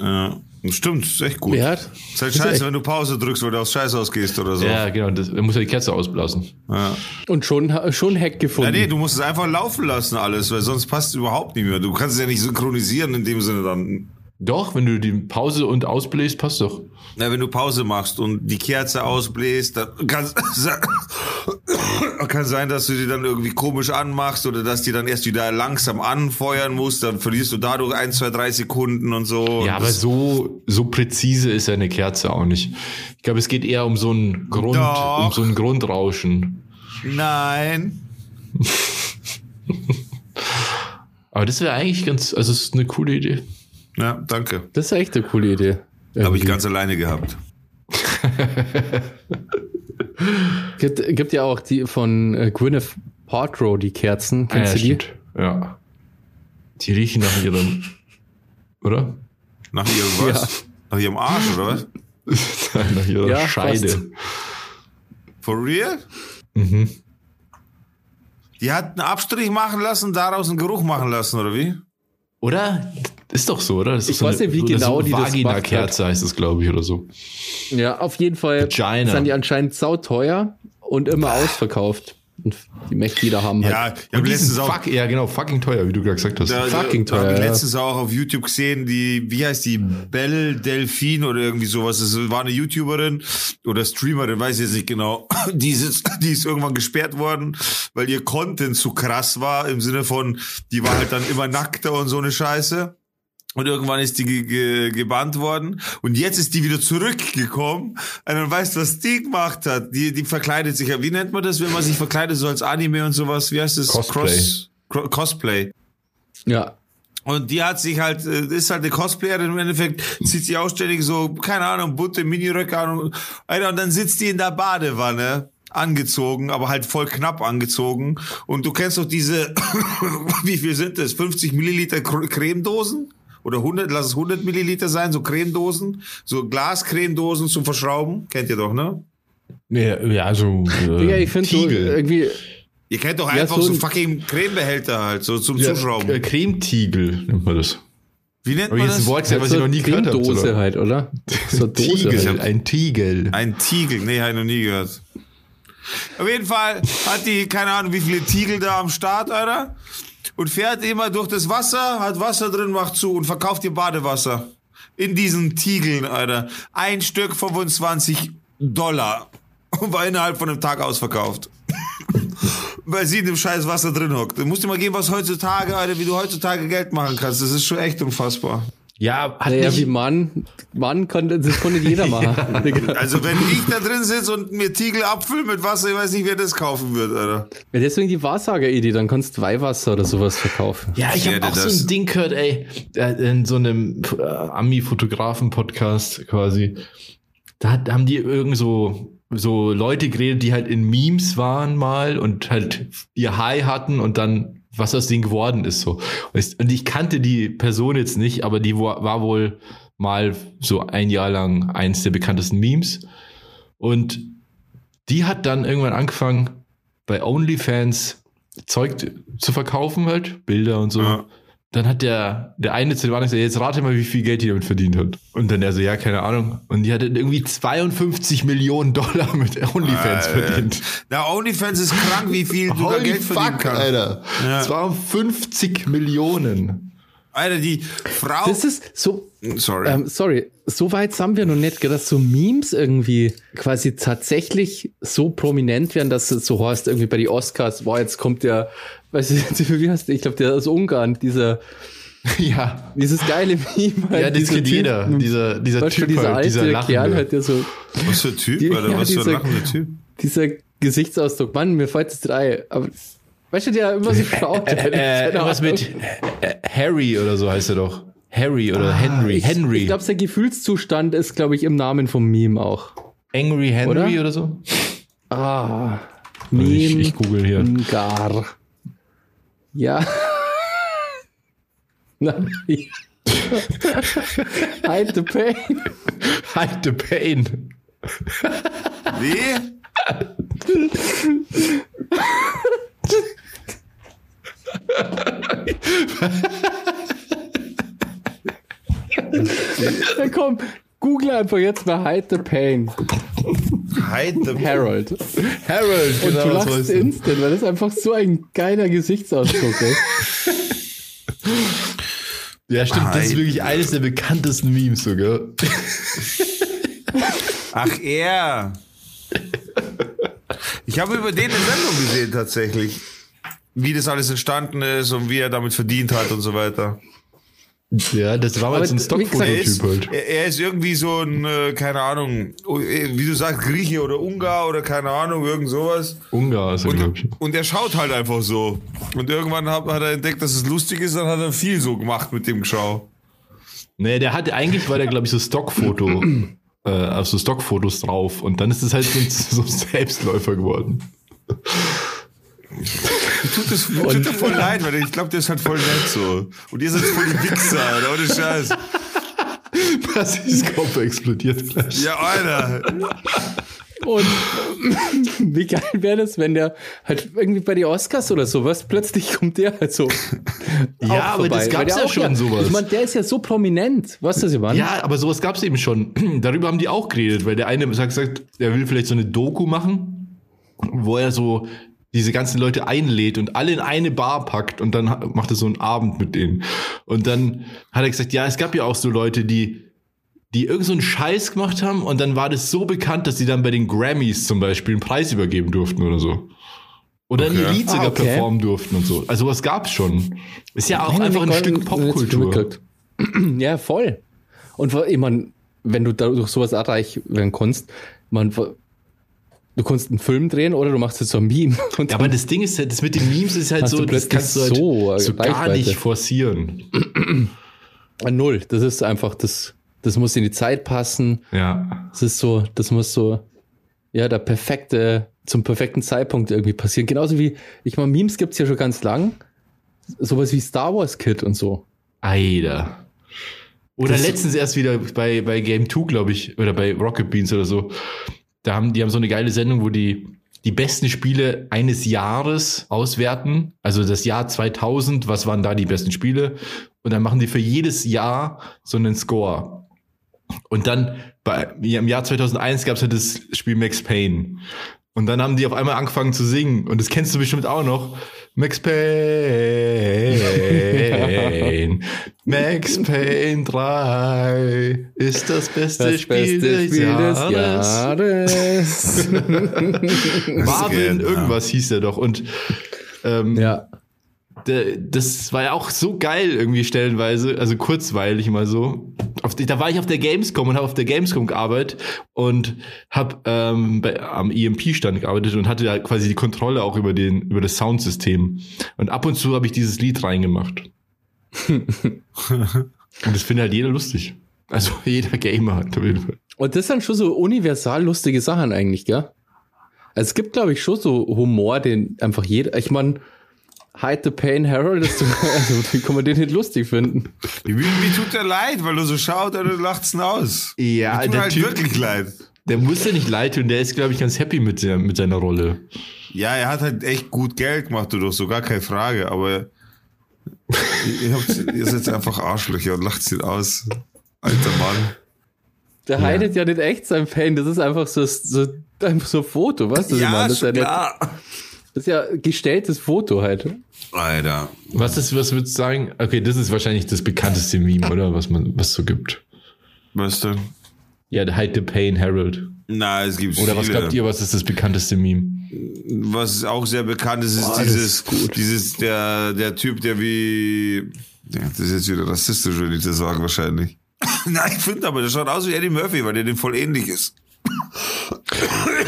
C: Ja, stimmt, ist echt gut.
B: Hat?
C: Ist halt scheiße, wenn du Pause drückst, weil du aufs Scheiß ausgehst oder so.
A: Ja, genau, das, er muss ja die Kerze ausblasen.
C: Ja.
B: Und schon, schon Hack
C: Ja,
B: gefunden.
C: nee, du musst es einfach laufen lassen alles, weil sonst passt es überhaupt nicht mehr. Du kannst es ja nicht synchronisieren in dem Sinne dann.
A: Doch, wenn du die Pause und ausbläst, passt doch.
C: Na, wenn du Pause machst und die Kerze ausbläst, dann kann, kann sein, dass du die dann irgendwie komisch anmachst oder dass die dann erst wieder langsam anfeuern musst, dann verlierst du dadurch ein, zwei, drei Sekunden und so.
A: Ja, aber
C: Das-
A: so, so präzise ist ja eine Kerze auch nicht. Ich glaube, es geht eher um so ein Grund,
C: Doch.
A: um so ein Grundrauschen.
C: Nein.
A: Aber das wäre eigentlich ganz, also es ist eine coole Idee.
C: Ja, danke.
B: Das ist echt eine coole Idee.
C: Habe ich ganz alleine gehabt.
B: Gibt, gibt ja auch die von äh, Gwyneth Paltrow, die Kerzen. Kennst du die?
A: stimmt. Ja. Die riechen nach ihrem, oder?
C: Nach ihrem was? Nach ihrem Arsch, oder was?
A: nach ihrer
B: Ja,
A: Scheide.
B: fast.
C: For real?
A: Mhm.
C: Die hat einen Abstrich machen lassen, daraus einen Geruch machen lassen, oder wie?
A: Oder? Ist doch so, oder? Das ist
B: Ich weiß nicht, wie genau die das gemacht
A: Vagina-Kerze heißt es, glaube ich, oder so.
B: Ja, auf jeden Fall
A: Vagina.
B: sind die anscheinend sauteuer und immer ausverkauft. Und die möchte jeder haben halt.
C: Ja, habe
A: die
C: letztens auch,
A: fuck, ja genau, fucking teuer, wie du gerade gesagt hast.
C: da,
B: fucking
C: da,
B: teuer,
C: ich
B: ja.
C: letztens auch auf YouTube gesehen, die, wie heißt die, Belle Delphine oder irgendwie sowas. Das war eine YouTuberin oder Streamerin, weiß ich jetzt nicht genau. Die ist, die ist irgendwann gesperrt worden, weil ihr Content zu krass war, im Sinne von, die war halt dann immer nackter und so eine Scheiße. Und irgendwann ist die ge ge gebannt worden. Und jetzt ist die wieder zurückgekommen. Und dann weißt du, was die gemacht hat. Die, die verkleidet sich ja. Wie nennt man das, wenn man sich verkleidet, so als Anime und sowas? Wie heißt das?
A: Cosplay.
C: Cross, Cro Cosplay.
B: Ja.
C: Und die hat sich halt, äh, ist halt eine Cosplayerin im Endeffekt, zieht sich ausständig so, keine Ahnung, bunte Miniröcke an. Und, Alter, und dann sitzt die in der Badewanne, angezogen, aber halt voll knapp angezogen. Und du kennst doch diese, wie viel sind das? 50 Milliliter Cr- Cremedosen? Oder 100, lass es 100 Milliliter sein, so Cremedosen, so Glascremedosen zum Verschrauben. Kennt ihr doch, ne?
A: Ja, also. Äh,
B: Digga, ich finde so
A: Tiegel.
B: irgendwie,
C: Ihr kennt doch
B: Ja,
C: einfach
B: so
C: so,
B: ein-
C: fucking Cremebehälter halt, so zum
A: ja,
C: Zuschrauben.
A: äh, Cremetiegel nennt man das.
C: Wie nennt
A: Aber
C: man das?
A: Wort, was ich
B: so
A: noch nie gehört habe.
B: Dose
A: oder?
B: halt, oder? So Dose
A: Tiegel,
B: halt.
A: ein Tiegel.
C: Ein Tiegel, nee, habe ich noch nie gehört. Auf jeden Fall hat die, keine Ahnung, wie viele Tiegel da am Start, Alter. Und fährt immer durch das Wasser, hat Wasser drin, macht zu und verkauft ihr Badewasser. In diesen Tiegeln, Alter. Ein Stück 25 Dollar. Und war innerhalb von einem Tag ausverkauft. Weil sie in dem scheiß Wasser drin hockt. Du musst dir mal geben, was heutzutage, Alter, wie du heutzutage Geld machen kannst. Das ist schon echt unfassbar.
A: Ja, hat
B: Naja,
A: nicht,
B: wie Mann, Mann konnte, das konnte jeder machen. Digga.
C: Also wenn ich da drin sitze und mir Tiegel abfülle mit Wasser, ich weiß nicht, wer das kaufen wird, Alter.
B: Ja, deswegen die Wahrsager-Idee, dann kannst du Weihwasser oder sowas verkaufen.
A: Ja, ich habe auch so
C: das-
A: ein Ding gehört, ey, äh, in so einem äh, Ami-Fotografen-Podcast quasi. Da hat, haben die irgend so, so Leute geredet, die halt in Memes waren mal und halt ihr High hatten und dann was aus denen geworden ist so. Und ich, kannte die Person jetzt nicht, aber die war, war wohl mal so ein Jahr lang eins der bekanntesten Memes. Und die hat dann irgendwann angefangen, bei OnlyFans Zeug zu verkaufen halt, Bilder und so.
C: Ja.
A: Dann hat der, der eine zu dem anderen gesagt, jetzt rate mal, wie viel Geld die damit verdient hat. Und dann er so, ja, keine Ahnung. Und die hatte irgendwie 52 Millionen Dollar mit OnlyFans
C: Alter.
A: verdient.
C: Na, OnlyFans ist krank, wie viel du da Geld verdienen kannst.
A: Alter.
C: Ja.
A: 52 Millionen.
C: Alter, die Frau.
B: Das ist so,
C: Sorry.
B: ähm, sorry, so weit sind wir noch nicht, dass so Memes irgendwie quasi tatsächlich so prominent werden, dass es so heißt, irgendwie bei die Oscars, boah, jetzt kommt der, weiß ich, wie heißt der, ich glaube, der aus Ungarn, dieser,
A: Ja.
B: dieses geile Meme. halt,
A: Ja, das
B: dieser
A: kennt
B: Typ,
A: jeder. Dieser, dieser
B: du,
A: Typ,
B: dieser
A: halt,
B: alte
A: dieser Lachende.
B: Kerl, halt, der so,
C: was für ein Typ,
B: die-
C: Alter?
B: ja,
C: was für ein
B: dieser-
C: lachender Typ?
B: dieser Gesichtsausdruck, Mann, mir fällt das drei, aber, weißt du, der immer so schaut.
A: Äh, äh, was mit äh, Harry oder so heißt er doch. Harry oder Henry.
B: Ah, Ich,
A: Henry.
B: Ich glaube, sein Gefühlszustand ist, glaube ich, im Namen vom Meme auch.
A: Angry Henry
B: Oder?
A: oder, so?
B: Ah,
A: Ich,
B: Meme
A: ich google hier.
B: Ungar. Ja. Nein. Hide the pain.
A: Hide the pain.
C: Wie?
B: Ja, komm, google einfach jetzt mal Hide the Pain.
C: Hide the
B: Harold.
A: Harold,
B: Und
A: genau,
B: du
A: so
B: lachst
A: ist er.
B: instant, weil das einfach so ein geiler Gesichtsausdruck ist.
A: Ja, stimmt, das ist wirklich eines der bekanntesten Memes sogar.
C: Ach, er. Ich habe über den eine Sendung gesehen, tatsächlich. Wie das alles entstanden ist und wie er damit verdient hat und so weiter.
A: Ja, das war mal so ein
C: Er
A: Stockfototyp halt.
C: er, er ist irgendwie so ein, äh, keine Ahnung, wie du sagst, Grieche oder Ungar oder keine Ahnung, irgend sowas.
A: Ungar ist er, glaube ich.
C: Und, und er schaut halt einfach so. Und irgendwann hat, hat er entdeckt, dass es lustig ist, dann hat er viel so gemacht mit dem Geschau.
A: Nee, der hatte eigentlich, war der, glaube ich, so Stockfoto, äh, also Stockfotos drauf. Und dann ist es halt so ein, so ein Selbstläufer geworden.
C: Mir tut das mir tut voll leid, weil ich glaube, der ist halt voll nett so. Und ihr seid voll die Wichser, Alter, ohne Scheiß.
A: Das Kopf explodiert gleich.
C: Ja, Alter.
B: Und wie geil wäre das, wenn der halt irgendwie bei den Oscars oder sowas, plötzlich kommt der halt so.
A: Ja,
B: auch
A: aber das
B: vorbei.
A: gab's
B: Weil der
A: ja
B: auch
A: schon, sowas.
B: Ich meine, der ist ja so prominent. Weißt du, meine?
A: Ja, aber sowas gab es eben schon. Darüber haben die auch geredet, weil der eine sagt, sagt, er will vielleicht so eine Doku machen, wo er so diese ganzen Leute einlädt und alle in eine Bar packt und dann macht er so einen Abend mit denen. Und dann hat er gesagt, ja, es gab ja auch so Leute, die die irgend so einen Scheiß gemacht haben und dann war das so bekannt, dass sie dann bei den Grammys zum Beispiel einen Preis übergeben durften oder so. Oder ein
C: Okay.
A: Lied sogar
B: Ah, okay.
A: performen durften und so. Also was gab's schon. Ist ja auch einfach ein Stück Popkultur.
B: Ja, voll. Und ich meine, wenn du dadurch sowas werden kannst, man, du kannst einen Film drehen oder du machst jetzt so ein Meme. Und
A: Ja, aber das Ding ist, halt, das mit den Memes ist halt so, das kannst du halt
B: so,
A: so, gar nicht forcieren.
B: dann, null. Das ist einfach, das, das muss in die Zeit passen.
A: Ja.
B: Das ist so, das muss so, ja, der perfekte, zum perfekten Zeitpunkt irgendwie passieren. Genauso wie, ich meine, Memes gibt's ja schon ganz lang. Sowas wie Star Wars Kid und so.
A: Eider. Oder
B: Das-
A: letztens erst wieder bei, bei Game 2, glaube ich, oder bei Rocket Beans oder so. Da haben, die haben so eine geile Sendung, wo die die besten Spiele eines Jahres auswerten. Also das Jahr 2000, was waren da die besten Spiele? Und dann machen die für jedes Jahr so einen Score. Und dann bei, im Jahr 2001 gab es halt das Spiel Max Payne. Und dann haben die auf einmal angefangen zu singen. Und das kennst du bestimmt auch noch. Max Payne. Max Payne 3 ist das beste Spiel, des, Jahres.
B: Jahres.
A: Marvin
C: Genau.
A: irgendwas hieß er doch. Und ähm,
B: ja.
A: Das war ja auch so geil irgendwie stellenweise, also kurzweilig mal so. Auf, da war ich auf der Gamescom und habe auf der Gamescom gearbeitet und habe ähm, bei, am EMP-Stand gearbeitet und hatte da quasi die Kontrolle auch über den über das Soundsystem. Und ab und zu habe ich dieses Lied reingemacht. und das findet halt jeder lustig. Also jeder Gamer hat auf jeden Fall.
B: Und das sind schon so universal lustige Sachen eigentlich, gell? Also es gibt, glaube ich, schon so Humor, den einfach jeder, ich meine, Hide the Pain Harold, ist also wie kann man den nicht lustig finden?
C: Wie, wie tut der leid, weil du so schaut und du lacht's ihn aus.
A: Ja,
C: tut
A: der
C: halt
A: Typ-
C: wirklich leid.
A: Der muss ja nicht leid tun, der ist, glaube ich, ganz happy mit, der, mit seiner Rolle.
C: Ja, er hat halt echt gut Geld gemacht, du doch, so gar keine Frage, aber ihr, habt, ihr seid einfach Arschlöcher und lacht ihn aus. Alter Mann.
B: Der
A: Ja.
B: heidet ja nicht echt sein Fan, das ist einfach so, so, einfach so ein Foto, weißt du? ja nicht, das ist ja gestelltes Foto halt.
C: Alter.
A: Was ist, was würdest du sagen? Okay, das ist wahrscheinlich das bekannteste Meme, oder? Was man, was so gibt.
C: Was denn?
A: Ja, der Hide the Pain Harold.
C: Na, es gibt
A: Oder
C: viele.
A: was glaubt ihr, was ist das bekannteste Meme?
C: Was auch sehr bekannt ist, ist
B: Boah,
C: dieses,
B: ist
C: dieses, der, der Typ, der wie, ja, das ist jetzt wieder rassistisch, wenn ich das sage, wahrscheinlich. Nein, ich finde aber, der schaut aus wie Eddie Murphy, weil der dem voll ähnlich ist.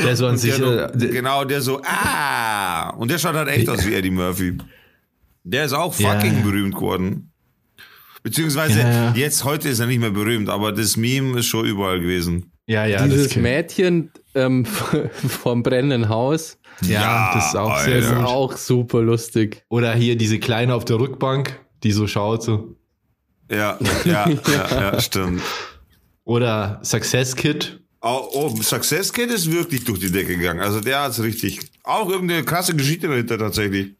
A: Der so an sich.
C: Der,
A: äh, der,
C: genau, der so, ah, und der schaut halt echt aus wie Eddie Murphy. Der ist auch fucking
A: Ja.
C: berühmt geworden. Beziehungsweise,
A: Ja, ja.
C: jetzt, heute ist er nicht mehr berühmt, aber das Meme ist schon überall gewesen.
A: ja, ja, das
B: Dieses Mädchen ähm, vom brennenden Haus,
A: Ja, das ist auch sehr
B: ist auch super lustig.
A: Oder hier diese Kleine auf der Rückbank, die so schaut. So.
C: Ja, ja, ja, ja, stimmt.
A: Oder Success Kid.
C: Oh, oh, Success Kid ist wirklich durch die Decke gegangen. Also der hat's richtig. Auch irgendeine krasse Geschichte dahinter tatsächlich.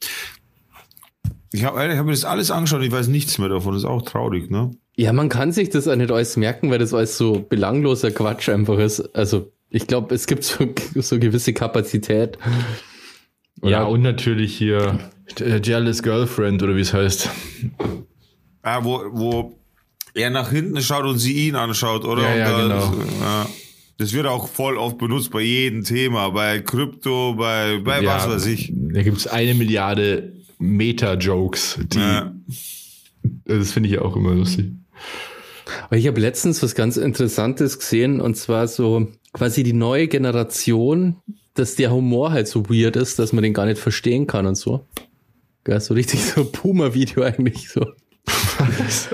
C: Ich habe ich hab mir das alles angeschaut, ich weiß nichts mehr davon. Das ist auch traurig, ne?
B: Ja, man kann sich das auch nicht alles merken, weil das alles so belangloser Quatsch einfach ist. Also ich glaube, es gibt so, so gewisse Kapazität.
A: Ja, und natürlich hier äh, Jealous Girlfriend oder wie es heißt.
C: Ah, wo, wo er nach hinten schaut und sie ihn anschaut, oder?
A: Ja, ja, genau.
C: ja. Das wird auch voll oft benutzt bei jedem Thema, bei Krypto, bei, bei
A: ja,
C: was weiß ich.
A: Da gibt's eine Milliarde Meta-Jokes. Die,
C: Ja.
A: Das finde ich auch immer lustig.
B: Aber ich habe letztens was ganz Interessantes gesehen und zwar so quasi die neue Generation, dass der Humor halt so weird ist, dass man den gar nicht verstehen kann und so. Ja, so richtig so Boomer-Video eigentlich so.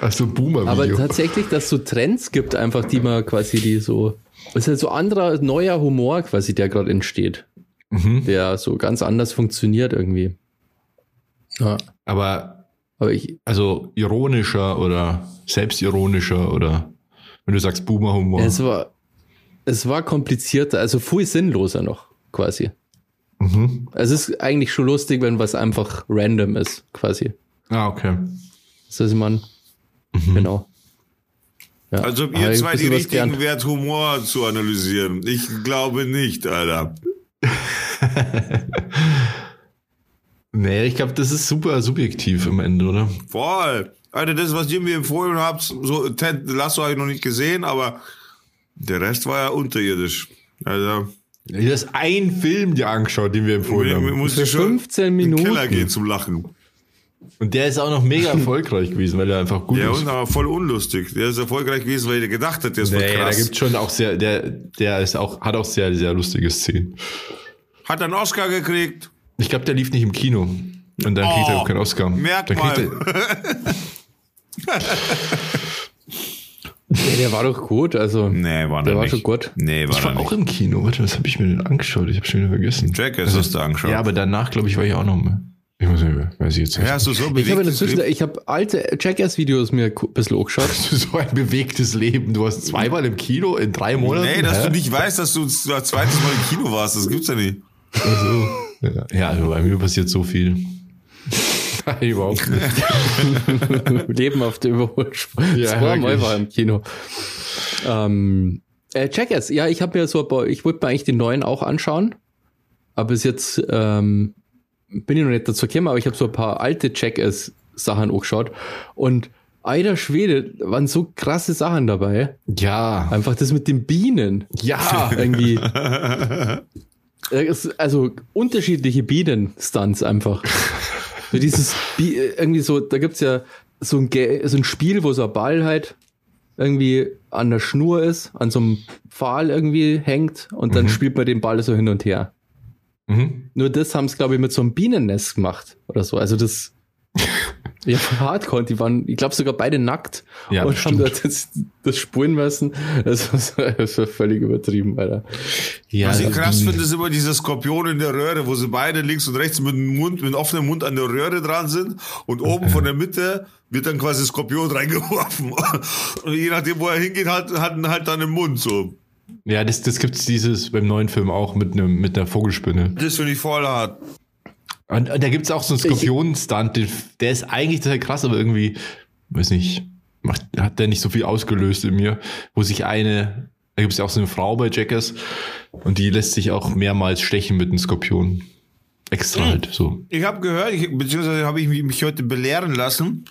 A: Also
B: Aber
A: Boomer-Video.
B: tatsächlich, dass es so Trends gibt, einfach die man quasi die so. Es ist halt so anderer, neuer Humor quasi, der gerade entsteht.
A: Mhm.
B: Der so ganz anders funktioniert irgendwie. Ja.
A: Aber
B: Aber ich,
A: also ironischer oder selbstironischer oder wenn du sagst Boomer-Humor.
B: es war, es war komplizierter, also viel sinnloser noch, quasi.
A: Mhm.
B: Es ist eigentlich schon lustig, wenn was einfach random ist, quasi.
A: Ah, okay.
B: Das ist man.
A: Mhm.
B: Genau. Ja.
C: Also ihr zwei die richtigen wert, Humor zu analysieren. Ich glaube nicht, Alter.
A: Nee, ich glaube, das ist super subjektiv am Ende, oder?
C: Voll. Alter, das, was ihr mir empfohlen habt, so Ted Lasso habe ich noch nicht gesehen, aber der Rest war ja unterirdisch. Also,
A: Du hast einen Film dir angeschaut, den wir empfohlen haben.
C: musste
B: Für
C: schon
B: 15
C: in den
B: Minuten.
C: Keller gehen zum Lachen.
A: Und der ist auch noch mega erfolgreich gewesen, weil er einfach gut
C: Ja,
A: ist.
C: und aber voll unlustig. Der ist erfolgreich gewesen, weil er gedacht hat, der ist voll
A: Nee, da
C: krass.
A: gibt's schon auch sehr, der, der ist auch, hat auch sehr, sehr lustige Szenen.
C: Hat einen Oscar gekriegt.
A: Ich glaube, der lief nicht im Kino. Und dann kriegt er
C: Oh,
A: auch keinen Oscar.
C: merk
A: Dann kriegt
C: mal.
A: er,
B: Ja, der war doch gut, also.
C: Nee, war
B: Der
C: der
B: war
C: nicht.
B: schon gut.
C: Nee, war
A: ich
C: der
A: war
C: nicht.
A: auch im Kino. Warte, was habe ich mir denn angeschaut? Ich habe schon wieder vergessen.
C: Jackass hast du angeschaut.
A: Ja, aber danach, glaube ich, war ich auch noch mal. Ich muss nicht, weiß ich jetzt nicht.
C: Ja, du so
B: Ich habe ich habe alte Jackass-Videos mir ein bisschen angeschaut.
A: so ein bewegtes Leben. Du warst zweimal im Kino in drei Monaten.
C: Nee, dass
A: Hä?
C: du nicht weißt, dass du das zweites Mal im Kino warst. Das gibt's ja nicht.
A: Also, ja, also bei mir passiert so viel. Nein, überhaupt nicht.
B: Leben auf der Überholspur.
A: Ja,
B: Zweimal war im Kino. Ähm, äh, Jackass, ja, ich habe mir so, ein paar- ich wollte mir eigentlich den neuen auch anschauen, aber bis jetzt ähm, bin ich noch nicht dazu gekommen, aber ich habe so ein paar alte Jackass-Sachen angeschaut und alter Schwede, waren so krasse Sachen dabei.
A: Ja,
B: Einfach das mit den Bienen.
A: ja.
B: Irgendwie. Es- Also unterschiedliche Bienen-Stunts einfach. So dieses, Bi- äh, irgendwie so, da gibt's ja so ein, Ge- so ein Spiel, wo so ein Ball halt irgendwie an der Schnur ist, an so einem Pfahl irgendwie hängt und dann spielt man den Ball so hin und her.
A: Mhm.
B: Nur das haben es, glaube ich, mit so einem Bienennest gemacht oder so. Also das, ja, hardcore. Die waren, ich glaube, sogar beide nackt
A: Ja,
B: und
A: bestimmt.
B: haben das, das spulen müssen. Das war, das war völlig übertrieben, Alter.
A: Ja,
C: Was ich krass finde, ist immer dieser Skorpion in der Röhre, wo sie beide links und rechts mit dem Mund, mit offenem Mund an der Röhre dran sind und oben von der Mitte wird dann quasi Skorpion reingeworfen. Und je nachdem, wo er hingeht, hat, hat ihn halt dann im Mund so.
A: Ja, das, das gibt's dieses beim neuen Film auch mit einem mit einer Vogelspinne.
C: Das finde ich voll hart.
A: Und, und da gibt's auch so einen Skorpion-Stunt, der ist eigentlich total krass, aber irgendwie, weiß nicht, macht, hat der nicht so viel ausgelöst in mir, wo sich eine, da gibt's ja auch so eine Frau bei Jackers und die lässt sich auch mehrmals stechen mit einem Skorpion. Extra halt, so.
C: Ich habe gehört, ich, beziehungsweise habe ich mich, mich heute belehren lassen,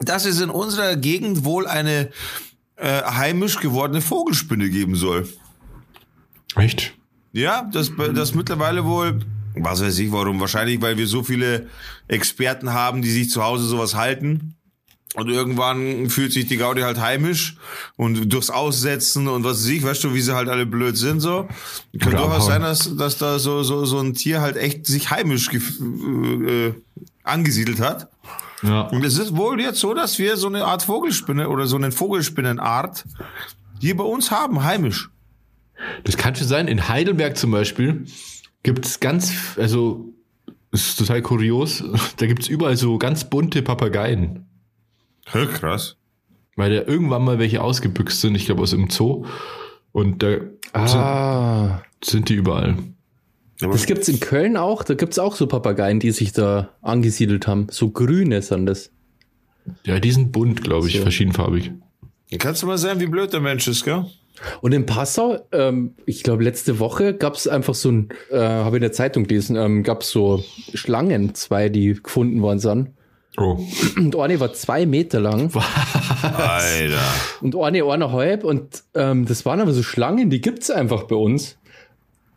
C: dass es in unserer Gegend wohl eine äh, heimisch gewordene Vogelspinne geben soll.
A: Echt?
C: Ja, das, das mittlerweile wohl, was weiß ich warum, wahrscheinlich, weil wir so viele Experten haben, die sich zu Hause sowas halten. Und irgendwann fühlt sich die Gaudi halt heimisch und durchs Aussetzen und was weiß ich, weißt du, wie sie halt alle blöd sind so. Könnte
A: Oder
C: durchaus sein, dass, dass da so, so, so ein Tier halt echt sich heimisch gef- äh, angesiedelt hat.
A: Ja.
C: Und es ist wohl jetzt so, dass wir so eine Art Vogelspinne oder so eine Vogelspinnenart hier bei uns haben, heimisch.
A: Das kann schon sein. In Heidelberg zum Beispiel gibt's ganz, also, es ist total kurios, da gibt's überall so ganz bunte Papageien.
C: Hä, krass.
A: Weil da irgendwann mal welche ausgebüxt sind, ich glaube aus dem Zoo. Und da
B: Ah.
A: sind, sind die überall.
C: Aber
B: Das gibt's in Köln auch. Da gibt's auch so Papageien, die sich da angesiedelt haben. So grüne sind das.
A: Ja, die sind bunt, glaube ich,
B: So.
A: verschiedenfarbig.
C: Kannst du mal sehen, wie blöd der Mensch ist, gell?
B: Und in Passau, ähm, ich glaube, letzte Woche gab's einfach so ein, äh, habe in der Zeitung gelesen, ähm, gab's so Schlangen, zwei, die gefunden worden sind.
A: Oh.
B: Und eine war zwei Meter lang
C: Alter.
B: und eine eineinhalb. Und ähm, das waren aber so Schlangen, die gibt's einfach bei uns.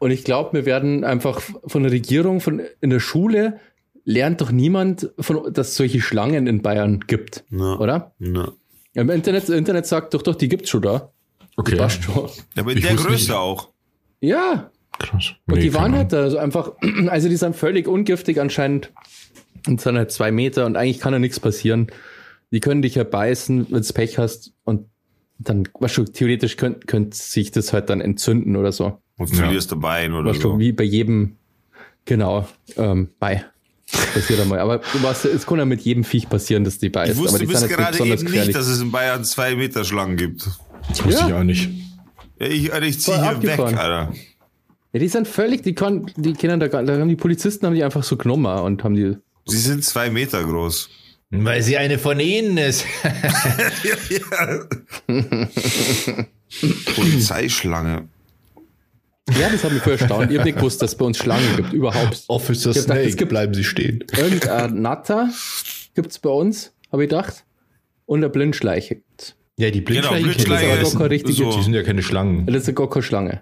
B: Und ich glaube, wir werden einfach von der Regierung, von in der Schule, lernt doch niemand, von, dass es solche Schlangen in Bayern gibt.
C: Ja.
B: Oder?
C: Ja.
B: Im Internet, das Internet sagt doch, doch, die gibt's schon da.
A: Okay.
B: Passt schon.
C: Ja, aber
A: Ich
C: der Größte
A: nicht.
C: auch.
B: Ja,
A: Krass.
B: Und
A: Nee,
B: die waren halt da so einfach, also die sind völlig ungiftig anscheinend und sind halt zwei Meter und eigentlich kann da nichts passieren. Die können dich ja beißen, wenn du Pech hast und dann, weißt du, theoretisch könnte könnt sich das halt dann entzünden oder so.
C: Und
A: Ja.
C: verlierst du Bein oder
B: Weißt
C: so.
B: wie bei jedem, genau, ähm, bei. Passiert einmal. Aber du weißt, es kann ja mit jedem Viech passieren, dass die beißt.
C: Ich wusste
B: aber die
C: bis gerade eben nicht, dass es in Bayern zwei Meter Schlangen gibt.
A: Das wusste
B: Ja.
A: ich auch nicht.
C: Ja, ich, Alter, ich zieh
B: Voll
C: hier weg. Alter.
B: Ja, die sind völlig, die können, die kennen da, gar- da haben die Polizisten haben die einfach so genommen und haben die,
C: Sie sind zwei Meter groß.
A: Weil sie eine von ihnen ist.
C: Polizeischlange.
B: Ja, das hat mich voll erstaunt. Ich hab nicht gewusst, dass es bei uns Schlangen gibt, überhaupt.
A: Officer
B: Ich hab gedacht, es
A: Snake,
B: gibt-
A: bleiben sie stehen.
B: Irgendein Natter gibt's bei uns, habe ich gedacht. Und eine Blindschleiche. gibt's.
A: Ja, die Blindschleiche,
C: Genau, Blindschleiche
A: aber
B: ist
A: doch keine richtige,
C: so-
A: die sind ja keine Schlangen.
B: Das ist ja gar keine Schlange.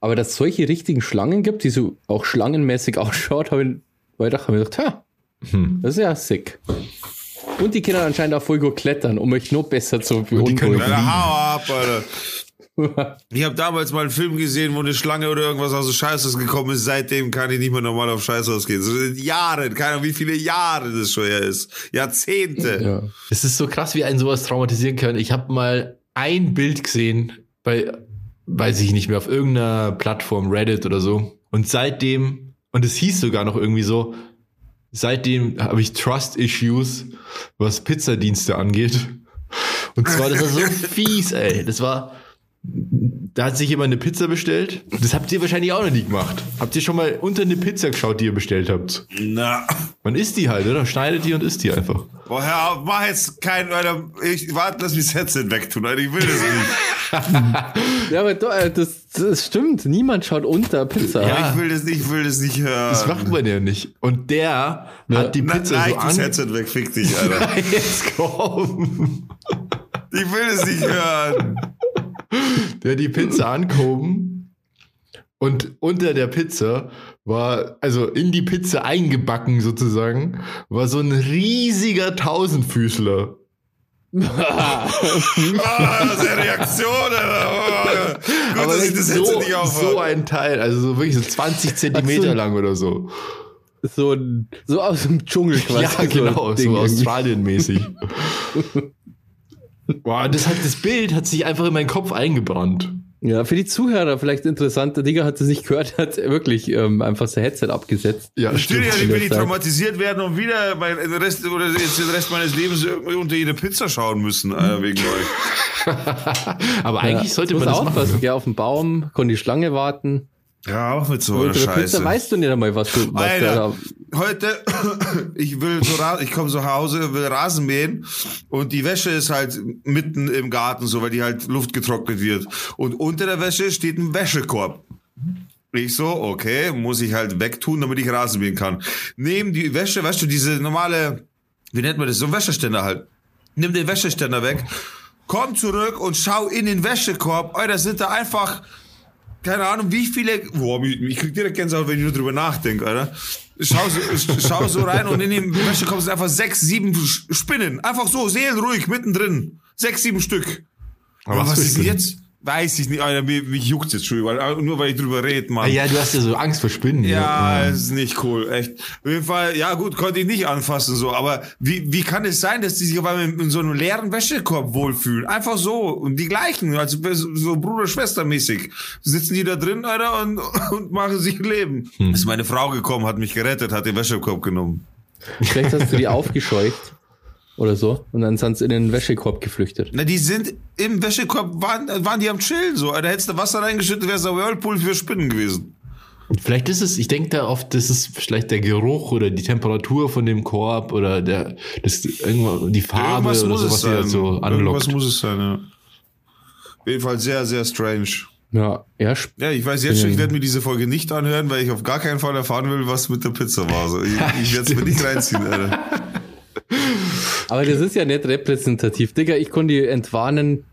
B: Aber dass es solche richtigen Schlangen gibt, die so auch schlangenmäßig ausschaut, habe ich, weil ich dachte, hab ich gedacht, ha,
A: Hm.
B: das ist ja sick. Und die können anscheinend auch voll gut klettern, um euch noch besser zu
A: die können-
B: beunruhigen.
C: Hau ab, Alter. Ich habe damals mal einen Film gesehen, wo eine Schlange oder irgendwas aus dem Scheißhaus gekommen ist. Seitdem kann ich nicht mehr normal auf Scheißhaus gehen. So in Jahren, keine Ahnung, wie viele Jahre das schon her ist. Jahrzehnte.
B: ja.
A: Es ist so krass, wie einen sowas traumatisieren kann. Ich habe mal ein Bild gesehen bei, weiß ich nicht mehr, auf irgendeiner Plattform, Reddit oder so. Und seitdem, und es hieß sogar noch irgendwie so, seitdem habe ich Trust-Issues, was Pizzadienste angeht. Und zwar, das war so fies, ey. Das war, da hat sich jemand eine Pizza bestellt. Das habt ihr wahrscheinlich auch noch nie gemacht. Habt ihr schon mal unter eine Pizza geschaut, die ihr bestellt habt?
C: Na.
A: Man isst die halt, oder? Schneidet die und isst die einfach.
C: Boah, hör auf, mach jetzt kein, Alter. Ich warte, lass mich das Headset wegtun, Alter. Ich will das nicht.
B: ja, aber doch, äh, das, das stimmt. Niemand schaut unter Pizza.
A: Ja.
C: Ich will das nicht, ich will das nicht hören.
A: Das macht man ja nicht. Und der hat die
C: Na,
A: Pizza
C: nein,
A: so
C: das
A: an.
C: Headset weg, fick dich, Alter.
A: Jetzt komm.
C: Ich will es nicht hören.
A: Der die Pizza angehoben und unter der Pizza war, also in die Pizza eingebacken sozusagen, war so ein riesiger Tausendfüßler.
C: Ah, seine Reaktionen. Oh, gut,
A: Aber
C: dass ich das jetzt
A: so,
C: nicht
A: so
C: aufhöre.
A: ein Teil, also so wirklich so 20 Zentimeter
B: so.
A: lang oder so.
B: So, ein- so aus dem Dschungel quasi.
A: Ja,
B: so
A: genau, so
B: irgendwie.
A: Australien-mäßig. Boah, das hat das Bild hat sich einfach in meinen Kopf eingebrannt.
B: Ja, für die Zuhörer vielleicht interessant. Der Digger hat es nicht gehört, hat wirklich ähm, einfach sein Headset abgesetzt.
A: Ja, stimmt.
C: ich will nicht traumatisiert werden und wieder mein den Rest, oder jetzt den Rest meines Lebens irgendwie unter jede Pizza schauen müssen, äh, wegen euch.
A: Aber eigentlich sollte
B: muss
A: man das
B: aufpassen.
A: machen.
B: Geh auf den Baum, konnte die Schlange warten.
C: Ja, auch mit so einer
B: der Pizza
C: Scheiße.
B: weißt du nicht einmal, was du, was
C: Alter,
B: da
C: heute, ich will so, ich komme so nach Hause, will Rasen mähen und die Wäsche ist halt mitten im Garten so, weil die halt Luft getrocknet wird. Und unter der Wäsche steht ein Wäschekorb. Ich so, okay, muss ich halt wegtun, damit ich Rasen mähen kann. Nehmen die Wäsche, weißt du, diese normale, wie nennt man das, so ein Wäscheständer halt. Nimm den Wäscheständer weg, komm zurück und schau in den Wäschekorb. Alter, sind da einfach keine Ahnung, wie viele. Boah, ich, ich krieg direkt Gänsehaut, wenn ich nur drüber nachdenke, Alter. Schau so, schau so rein und in dem Wäschekorb sind einfach sechs, sieben Spinnen. Einfach so, seelenruhig, mittendrin. Sechs, sieben Stück. Aber was,
A: für
C: ist denn jetzt? Weiß ich nicht, Alter, mich, juckt's jetzt schon, weil, nur weil ich drüber rede, Mann.
A: Ja, du hast ja so Angst vor Spinnen.
C: Ja, es ist nicht cool, echt. Auf jeden Fall, ja gut, konnte ich nicht anfassen so, aber wie, wie kann es sein, dass die sich auf einmal in so einem leeren Wäschekorb wohlfühlen? Einfach so und die gleichen, also so Bruder-Schwester-mäßig. Sitzen die da drin, Alter, und, und machen sich ein Leben. Ist meine Frau gekommen, hat mich gerettet, hat den Wäschekorb genommen.
B: Vielleicht hast du die aufgescheucht oder so und dann sind sie in den Wäschekorb geflüchtet.
C: Na, die sind im Wäschekorb, waren, waren die am Chillen so. Da hättest du Wasser reingeschüttet, wäre es ein Whirlpool für Spinnen gewesen.
A: Vielleicht ist es, ich denke da oft, das ist vielleicht der Geruch oder die Temperatur von dem Korb oder der, das, irgendwo, die Farbe oder sowas, die halt so
C: Irgendwas
A: anlockt.
C: muss es sein, ja. Auf jeden Fall sehr, sehr strange.
B: Ja, ja,
C: Ja, ich weiß jetzt schon, ich werde mir diese Folge nicht anhören, weil ich auf gar keinen Fall erfahren will, was mit der Pizza war. So, ich ich werde es mir nicht reinziehen, Alter.
B: aber das ist ja nicht repräsentativ. Digga, ich konnte dir entwarnen,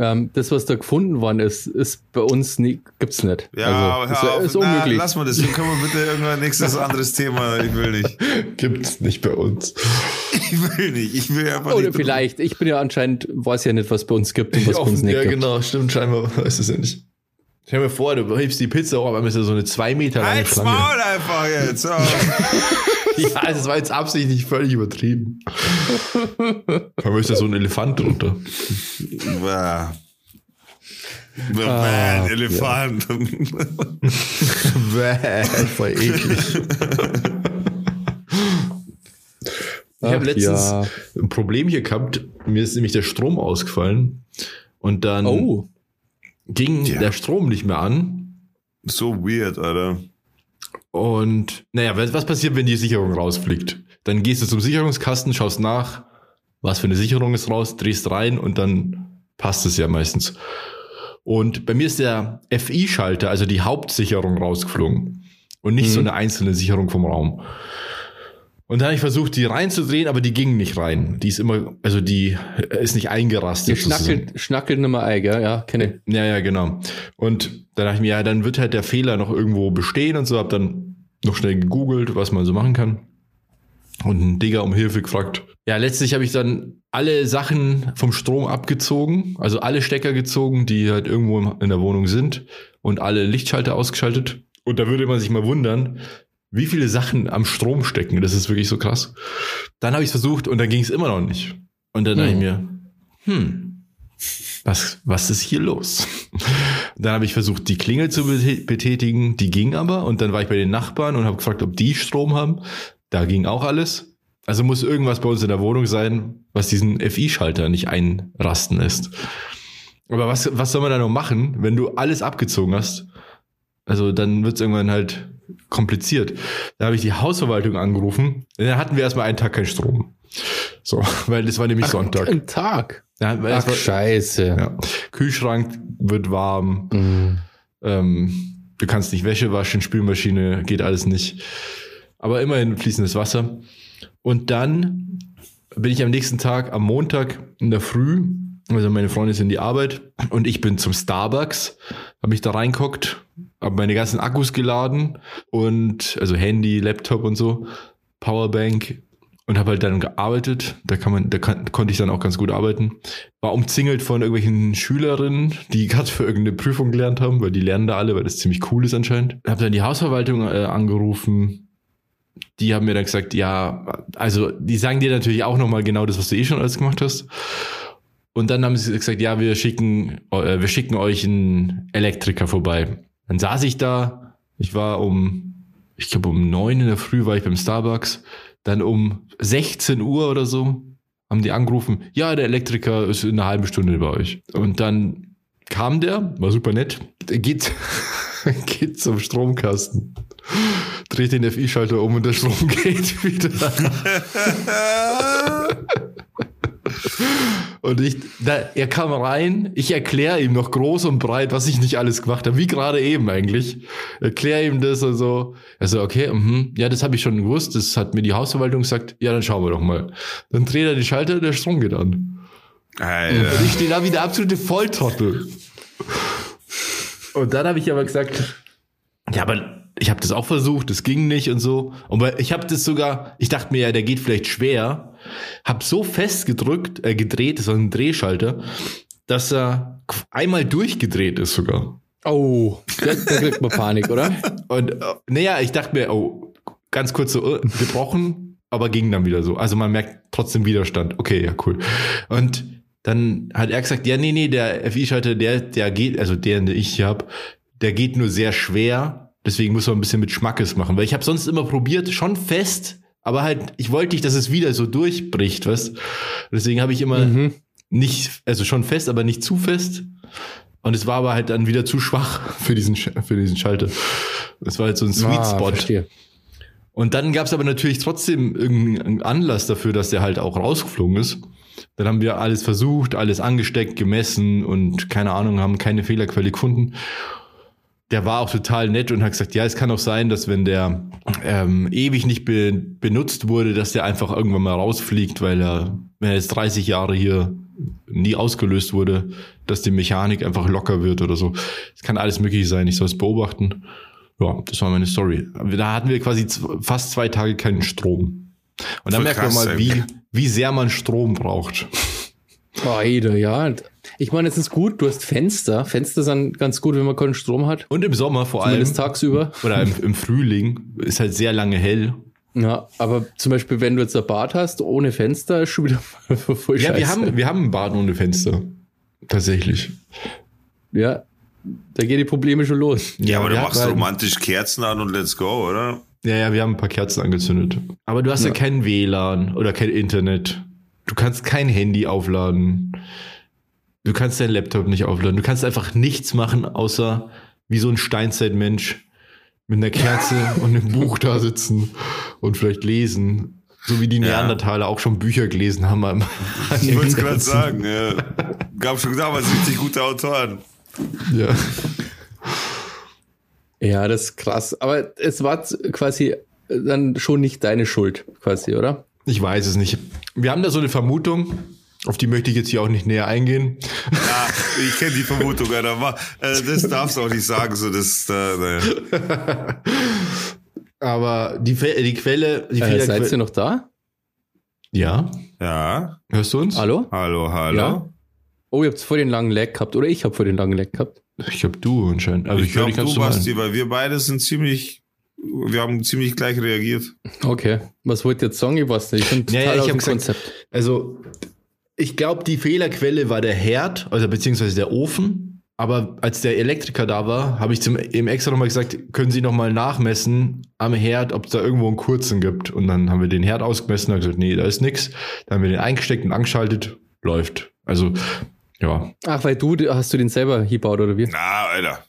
B: ähm, das, was da gefunden worden ist, ist bei uns nie, gibt's nicht.
C: Ja,
B: also,
C: aber
B: ist,
C: hör auf.
B: ist
C: Na,
B: unmöglich.
C: lass mal das. Dann können wir bitte irgendwann nächstes anderes Thema. Ich will nicht.
A: Gibt's nicht bei uns.
C: Ich will nicht. Ich will einfach
B: Oder
C: nicht.
B: vielleicht, ich bin ja anscheinend, weiß ja nicht, was bei uns gibt und was bei uns nicht
A: ja,
B: gibt.
A: genau, stimmt, scheinbar weiß es ja nicht. Stell dir vor, du hebst die Pizza hoch, aber ist ja so eine zwei Meter lange
C: Halt's
A: Schlange.
C: Maul einfach jetzt. Oh.
A: Ja, das war jetzt absichtlich völlig übertrieben. Da ist ja so ein Elefant drunter.
C: Bäh,
B: Ah,
C: ein Elefant.
A: Bäh, voll eklig. Ich habe letztens
B: ja.
A: ein Problem hier gehabt. Mir ist nämlich der Strom ausgefallen. Und dann
B: Oh,
A: ging
C: Ja.
A: der Strom nicht mehr an.
C: so weird, Alter.
A: Und naja, was, was passiert, wenn die Sicherung rausfliegt? Dann gehst du zum Sicherungskasten, schaust nach, was für eine Sicherung ist raus, drehst rein und dann passt es ja meistens. Und bei mir ist der FI-Schalter, also die Hauptsicherung, rausgeflogen. Und nicht so eine einzelne Sicherung vom Raum. Und dann habe ich versucht, die reinzudrehen, aber die ging nicht rein. Die ist immer, also die äh, ist nicht
B: die
A: eingerastet. sozusagen.
B: schnackelt, schnackelt Nummer ein, gell? Ja, kenne ich.
A: Ja, ja, genau. Und dann dachte ich mir, ja, dann wird halt der Fehler noch irgendwo bestehen und so, hab dann noch schnell gegoogelt, was man so machen kann. Und einen Digger um Hilfe gefragt. Ja, letztlich habe ich dann alle Sachen vom Strom abgezogen, also alle Stecker gezogen, die halt irgendwo in der Wohnung sind und alle Lichtschalter ausgeschaltet. Und da würde man sich mal wundern, wie viele Sachen am Strom stecken. Das ist wirklich so krass. Dann habe ich es versucht und dann ging es immer noch nicht. Und dann dachte ich
B: Hm.
A: mir, hm, was, was ist hier los? Dann habe ich versucht, die Klingel zu betätigen, die ging aber. Und dann war ich bei den Nachbarn und habe gefragt, ob die Strom haben. Da ging auch alles. Also muss irgendwas bei uns in der Wohnung sein, was diesen FI-Schalter nicht einrasten lässt. Aber was, was soll man da noch machen, wenn du alles abgezogen hast? Also dann wird es irgendwann halt kompliziert. Da habe ich die Hausverwaltung angerufen. Dann hatten wir erstmal einen Tag keinen Strom. So, weil es war nämlich Sonntag.
B: Ein Tag.
A: Ja,
B: Ach,
A: war,
B: scheiße.
A: ja. Kühlschrank wird warm.
B: Mhm.
A: Ähm, du kannst nicht Wäsche waschen, Spülmaschine, geht alles nicht. Aber immerhin fließendes Wasser. Und dann bin ich am nächsten Tag, am Montag in der Früh, Also meine Freunde sind in die Arbeit und ich bin zum Starbucks, habe mich da reinguckt, habe meine ganzen Akkus geladen und also Handy, Laptop und so, Powerbank und habe halt dann gearbeitet. Da kann man, da kann, konnte ich dann auch ganz gut arbeiten. War umzingelt von irgendwelchen Schülerinnen, die gerade für irgendeine Prüfung gelernt haben, weil die lernen da alle, weil das ziemlich cool ist anscheinend. Habe dann die Hausverwaltung äh, angerufen. Die haben mir dann gesagt, ja, also die sagen dir natürlich auch nochmal genau das, was du eh schon alles gemacht hast. Und dann haben sie gesagt, ja, wir schicken, äh, wir schicken euch einen Elektriker vorbei. Dann saß ich da, ich war um, ich glaube um neun in der Früh war ich beim Starbucks. Dann um 16 Uhr oder so haben die angerufen, ja, der Elektriker ist in einer halben Stunde bei euch. Und dann kam der, war super nett, der geht, geht zum Stromkasten, dreht den FI-Schalter um und der Strom geht wieder. Und ich, da, er kam rein, ich erkläre ihm noch groß und breit, was ich nicht alles gemacht habe, wie gerade eben eigentlich. Erkläre ihm das und so. Er so, okay, mh, ja, das habe ich schon gewusst, das hat mir die Hausverwaltung gesagt, ja, dann schauen wir doch mal. Dann dreht er die Schalter, der Strom geht an.
C: Alter.
A: Und ich stehe da wie der absolute Volltrottel. Und dann habe ich aber gesagt, ja, aber ich habe das auch versucht, das ging nicht und so. Und ich habe das sogar, ich dachte mir ja, der geht vielleicht schwer, habe so fest gedrückt, äh, gedreht, das war ein Drehschalter, dass er einmal durchgedreht ist sogar.
B: Oh, da, da kriegt man Panik, oder?
A: Und äh, naja, ich dachte mir, oh, ganz kurz so äh, gebrochen, aber ging dann wieder so. Also man merkt trotzdem Widerstand. Okay, ja, cool. Und dann hat er gesagt, ja, nee, nee, der FI-Schalter, der, der geht, also der, den ich hier hab, der geht nur sehr schwer Deswegen muss man ein bisschen mit Schmackes machen, weil ich habe sonst immer probiert, schon fest, aber halt, ich wollte nicht, dass es wieder so durchbricht, was? Deswegen habe ich immer mhm. nicht, also schon fest, aber nicht zu fest. Und es war aber halt dann wieder zu schwach für diesen, für diesen Schalter. Das war halt so ein Sweet ah, Spot. Verstehe. Und dann gab es aber natürlich trotzdem irgendeinen Anlass dafür, dass der halt auch rausgeflogen ist. Dann haben wir alles versucht, alles angesteckt, gemessen und keine Ahnung, haben keine Fehlerquelle gefunden der war auch total nett und hat gesagt, ja, es kann auch sein, dass wenn der ähm, ewig nicht be benutzt wurde, dass der einfach irgendwann mal rausfliegt, weil er, wenn er jetzt 30 Jahre hier nie ausgelöst wurde, dass die Mechanik einfach locker wird oder so. Es kann alles möglich sein, ich soll es beobachten. Ja, das war meine Story. Da hatten wir quasi fast zwei Tage keinen Strom. Und dann merkt man mal, wie, wie sehr man Strom braucht.
B: Oh, ja. Ich meine, es ist gut, du hast Fenster. Fenster sind ganz gut, wenn man keinen Strom hat.
A: Und im Sommer vor Zumindest
B: allem. tagsüber.
A: Oder im, im Frühling ist halt sehr lange hell.
B: Ja, aber zum Beispiel, wenn du jetzt ein Bad hast ohne Fenster, ist schon wieder
A: voll Ja, wir haben, wir haben ein Bad ohne Fenster. Tatsächlich.
B: Ja, da gehen die Probleme schon los.
C: Ja, aber du machst halt romantisch Kerzen an und let's go, oder?
A: Ja, ja, wir haben ein paar Kerzen angezündet. Aber du hast ja, ja kein WLAN oder kein Internet. Du kannst kein Handy aufladen. Du kannst deinen Laptop nicht aufladen. Du kannst einfach nichts machen, außer wie so ein Steinzeitmensch mit einer Kerze und einem Buch da sitzen und vielleicht lesen. So wie die Neandertaler ja. auch schon Bücher gelesen haben.
C: ich wollte es gerade sagen, ja. Gab schon damals richtig gute Autoren.
A: Ja.
B: Ja, das ist krass. Aber es war quasi dann schon nicht deine Schuld, quasi, oder?
A: Ich weiß es nicht. Wir haben da so eine Vermutung, auf die möchte ich jetzt hier auch nicht näher eingehen.
C: Ja, ich kenne die Vermutung, aber äh, das darfst du auch nicht sagen, so das. Äh, naja.
A: aber die, die Quelle, die
B: äh, seid ihr noch da?
A: Ja.
C: Ja.
A: Hörst du uns?
B: Hallo?
C: Hallo, hallo. Ja.
B: Oh, ihr habt vor den langen Lag gehabt oder ich habe vor den langen Lag gehabt.
A: Ich habe du anscheinend.
C: Also ich, ich glaube du, Basti, weil wir beide sind ziemlich wir haben ziemlich gleich reagiert.
B: Okay. Was wollt ihr jetzt sagen? Ich weiß nicht. Ich bin total ja, ja, ich aus dem Konzept.
A: Also, ich glaube, die Fehlerquelle war der Herd, also beziehungsweise der Ofen. Aber als der Elektriker da war, habe ich zum eben extra nochmal gesagt, können Sie nochmal nachmessen am Herd, ob es da irgendwo einen kurzen gibt. Und dann haben wir den Herd ausgemessen und gesagt, nee, da ist nichts. Dann haben wir den eingesteckt und angeschaltet, läuft. Also, ja.
B: Ach, weil du, hast du den selber gebaut oder wie?
C: Na, Alter.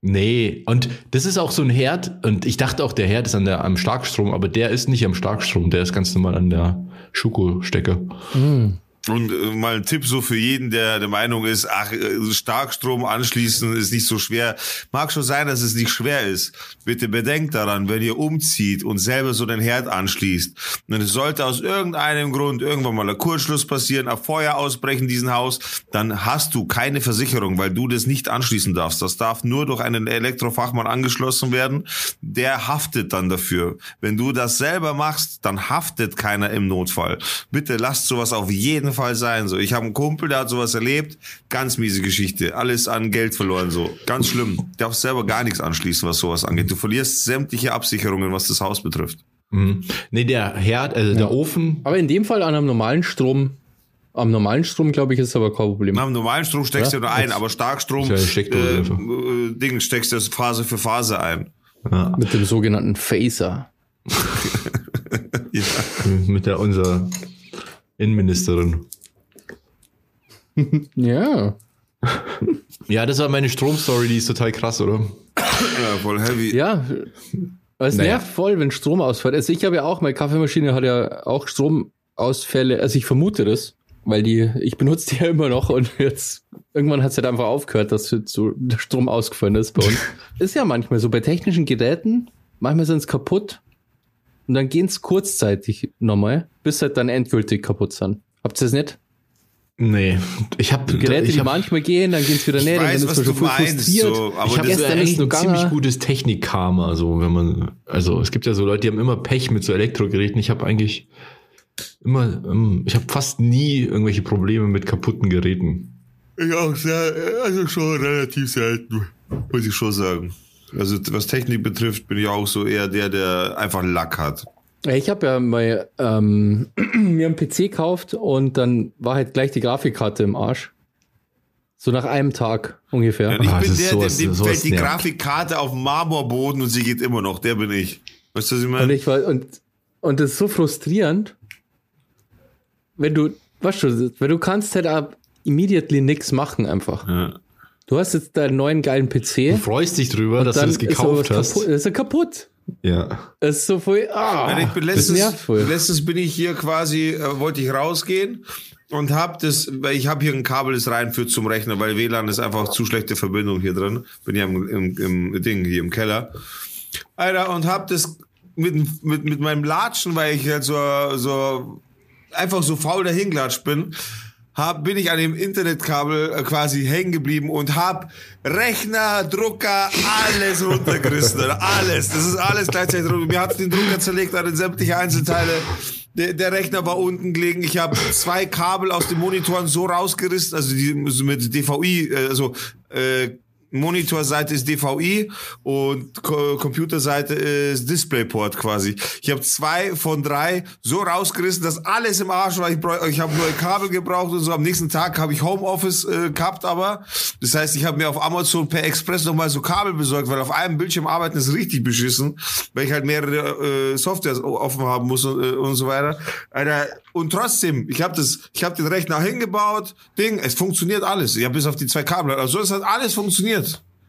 A: Nee, und das ist auch so ein Herd, und ich dachte auch, der Herd ist an der, am Starkstrom, aber der ist nicht am Starkstrom, der ist ganz normal an der Schuko-Stecke. Mm.
C: Und äh, mal ein Tipp so für jeden, der der Meinung ist, ach, äh, Starkstrom anschließen ist nicht so schwer. Mag schon sein, dass es nicht schwer ist. Bitte bedenkt daran, wenn ihr umzieht und selber so den Herd anschließt, es sollte aus irgendeinem Grund irgendwann mal ein Kurzschluss passieren, ein Feuer ausbrechen in diesem Haus, dann hast du keine Versicherung, weil du das nicht anschließen darfst. Das darf nur durch einen Elektrofachmann angeschlossen werden. Der haftet dann dafür. Wenn du das selber machst, dann haftet keiner im Notfall. Bitte lasst sowas auf jeden Fall sein. So, ich habe einen Kumpel, der hat sowas erlebt. Ganz miese Geschichte. Alles an Geld verloren. So, ganz schlimm. Du darfst selber gar nichts anschließen, was sowas angeht. Du verlierst sämtliche Absicherungen, was das Haus betrifft.
A: Mhm. Nee, der Herd, also der Ofen.
B: Aber in dem Fall an einem normalen Strom, am normalen Strom, glaube ich, ist aber kein Problem.
C: Am normalen Strom steckst
B: Ja,
C: du nur ein,
B: jetzt-
C: aber Starkstrom,
A: ja
C: äh, äh, Ding steckst du Phase für Phase ein.
A: Ja,
B: Mit dem sogenannten Phaser.
C: Ja.
A: mit der unserer Innenministerin.
B: Ja.
A: Ja, das war meine Stromstory, die ist total krass, oder?
C: ja, voll heavy.
B: Ja. Aber es
A: Naja.
B: nervt voll, wenn Strom ausfällt. Also ich habe ja auch, meine Kaffeemaschine hat ja auch Stromausfälle. Also ich vermute das, weil die, ich benutze die ja immer noch und jetzt irgendwann hat es halt einfach aufgehört, dass so der Strom ausgefallen ist bei uns. ist ja manchmal so bei technischen Geräten, manchmal sind es kaputt und dann gehen es kurzzeitig nochmal, bis halt dann endgültig kaputt sind. Habt ihr das nicht?
A: Nee, ich habe
B: Geräte,
A: ich
B: die
A: hab,
B: manchmal gehen, dann geht's wieder
C: Ich
B: nicht, dann
C: weiß,
B: ist
C: was
B: man
C: du
B: schon voll
C: meinst,
B: frustriert.
C: so, aber
A: ich habe
B: gestern
A: eigentlich
B: ist
A: ein ziemlich gutes Technikkarma, so wenn man, also es gibt ja so Leute, die haben immer Pech mit so Elektrogeräten. Ich habe eigentlich immer, ähm, ich habe fast nie irgendwelche Probleme mit kaputten Geräten.
C: Ich auch sehr, also schon relativ selten, muss ich schon sagen. Also was Technik betrifft, bin ich auch so eher der, der einfach Lack hat.
B: Ja, Ich habe ja mal ähm, mir einen PC gekauft und dann war halt gleich die Grafikkarte im Arsch. So nach einem Tag ungefähr.
C: Und ich
A: Ah,
C: bin der,
A: sowas-
C: dem, dem
A: sowas
C: fällt die
A: nervt.
C: Grafikkarte auf den Marmorboden und sie geht immer noch. Der bin ich. Weißt du, was ich
B: Und
C: meine?
B: ich war und und das ist so frustrierend, wenn du, weißt du, weil du kannst halt ab immediately nix machen einfach.
C: Ja.
B: Du hast jetzt deinen neuen geilen
A: Du
B: PC.
A: freust dich drüber, dass du das gekauft hast.
B: Kaputt, das ist ja kaputt.
A: Ja.
B: Das ist so voll. Ah,
C: Nein, ich bin letztens, letztens bin ich hier quasi, äh, wollte ich rausgehen und hab das, weil ich habe hier ein Kabel, das reinführt zum Rechner, weil WLAN ist einfach zu schlechte Verbindung hier drin. Bin ja im, im, im Ding hier im Keller. Alter, und hab das mit, mit, mit meinem Latschen, weil ich halt so, so einfach so faul dahinklatscht bin, hab, bin ich an dem Internetkabel äh, quasi hängen geblieben und hab Rechner, Drucker, alles runtergerissen. Alles. Das ist alles gleichzeitig. Mir hat den Drucker zerlegt an sämtliche Einzelteile. Der, der Rechner war unten gelegen. Ich habe zwei Kabel aus den Monitoren so rausgerissen, also die so mit DVI, äh, also äh, Monitorseite ist DVI und Co Computerseite ist DisplayPort quasi. Ich habe zwei von drei so rausgerissen, dass alles im Arsch war. Ich, ich habe neue Kabel gebraucht und so. Am nächsten Tag habe ich Homeoffice äh, gehabt, aber das heißt, ich habe mir auf Amazon per Express nochmal so Kabel besorgt, weil auf einem Bildschirm arbeiten ist richtig beschissen, weil ich halt mehrere äh, Softwares offen haben muss und, äh, und so weiter. Alter, und trotzdem, ich habe das, ich habe den Rechner hingebaut, Ding, es funktioniert alles. Ja, bis auf die zwei Kabel. Also es hat alles funktioniert.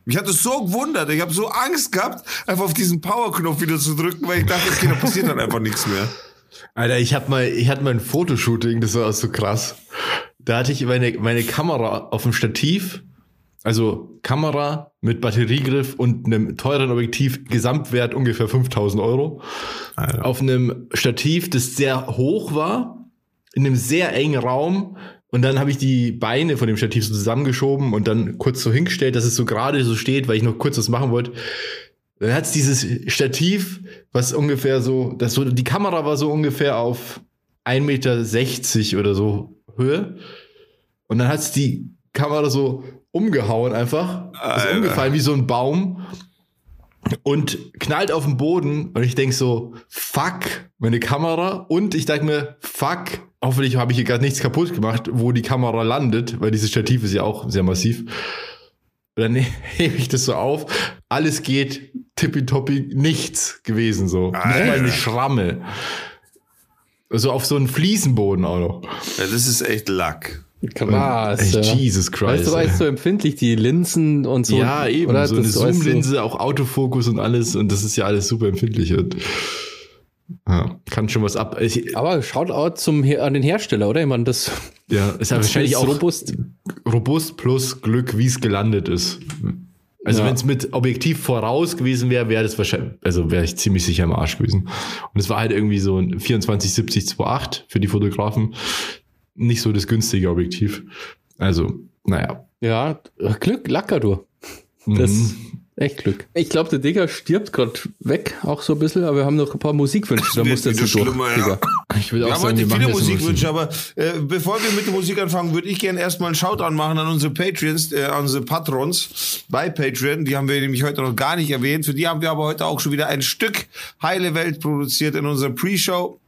C: Mich hat es so gewundert. Ich habe so Angst gehabt, einfach auf diesen Power-Knopf wieder zu drücken, weil ich dachte, okay, da passiert dann einfach nichts mehr.
A: Alter, ich hab mal, ich hatte mal ein Fotoshooting, das war so krass. Da hatte ich meine, meine Kamera auf dem Stativ, also Kamera mit Batteriegriff und einem teuren Objektiv, Gesamtwert ungefähr 5000 Euro.
C: Alter.
A: Auf einem Stativ, das sehr hoch war, in einem sehr engen Raum. Und dann habe ich die Beine von dem Stativ so zusammengeschoben und dann kurz so hingestellt, dass es so gerade so steht, weil ich noch kurz was machen wollte. Dann hat's dieses Stativ, was ungefähr so, das so, die Kamera war so ungefähr auf 1,60 Meter oder so Höhe. Und dann hat's die Kamera so umgehauen einfach. Ist umgefallen wie so ein Baum. Und knallt auf den Boden. Und ich denk so, fuck, meine Kamera. Und ich denk mir, fuck, hoffentlich habe ich hier gerade nichts kaputt gemacht, wo die Kamera landet, weil dieses Stativ ist ja auch sehr massiv. Und dann hebe ich das so auf. Alles geht tippitoppi, nichts gewesen so. Nicht mal eine. Schramme. Also auf so einen Fliesenboden auch noch.
C: Ja, das ist echt Lack.
B: Krass.
A: Echt. Jesus Christ.
B: Weißt du, weißt du, empfindlich die Linsen und so.
A: ja, eben.
B: Oder
A: so eine. Zoomlinse, auch Autofokus und alles. Und das ist ja alles super empfindlich. Und Ja, kann schon was ab. Ich,
B: Aber Shoutout zum, an den Hersteller, oder? Ich meine, das
A: ja, ist ja wahrscheinlich
B: ist
A: auch
B: robust.
A: robust plus Glück, wie es gelandet ist. Also
B: Ja.
A: wenn es mit Objektiv voraus gewesen wäre, wäre das wahrscheinlich, also wäre ich ziemlich sicher im Arsch gewesen. Und es war halt irgendwie so ein 24-70-2.8 für die Fotografen. Nicht so das günstige Objektiv. Also, naja.
B: Ja, Glück, Lacker, du. Das
A: Mhm.
B: Echt Glück. Ich glaube, der Digger stirbt gerade weg, auch so ein bisschen, aber wir haben noch ein paar Musikwünsche. Da muss der zu durch,
C: ja.
B: Digga.
A: Ich würde
C: Wir
A: auch
C: haben
A: sagen,
C: heute
A: wir machen
C: viele Musikwünsche, aber äh, bevor wir mit der Musik anfangen, würde ich gerne erstmal einen Shoutout machen an unsere Patreons, äh, an unsere Patrons bei Patreon. Die haben wir nämlich heute noch gar nicht erwähnt. Für die haben wir aber heute auch schon wieder ein Stück Heile Welt produziert in unserer Pre-Show.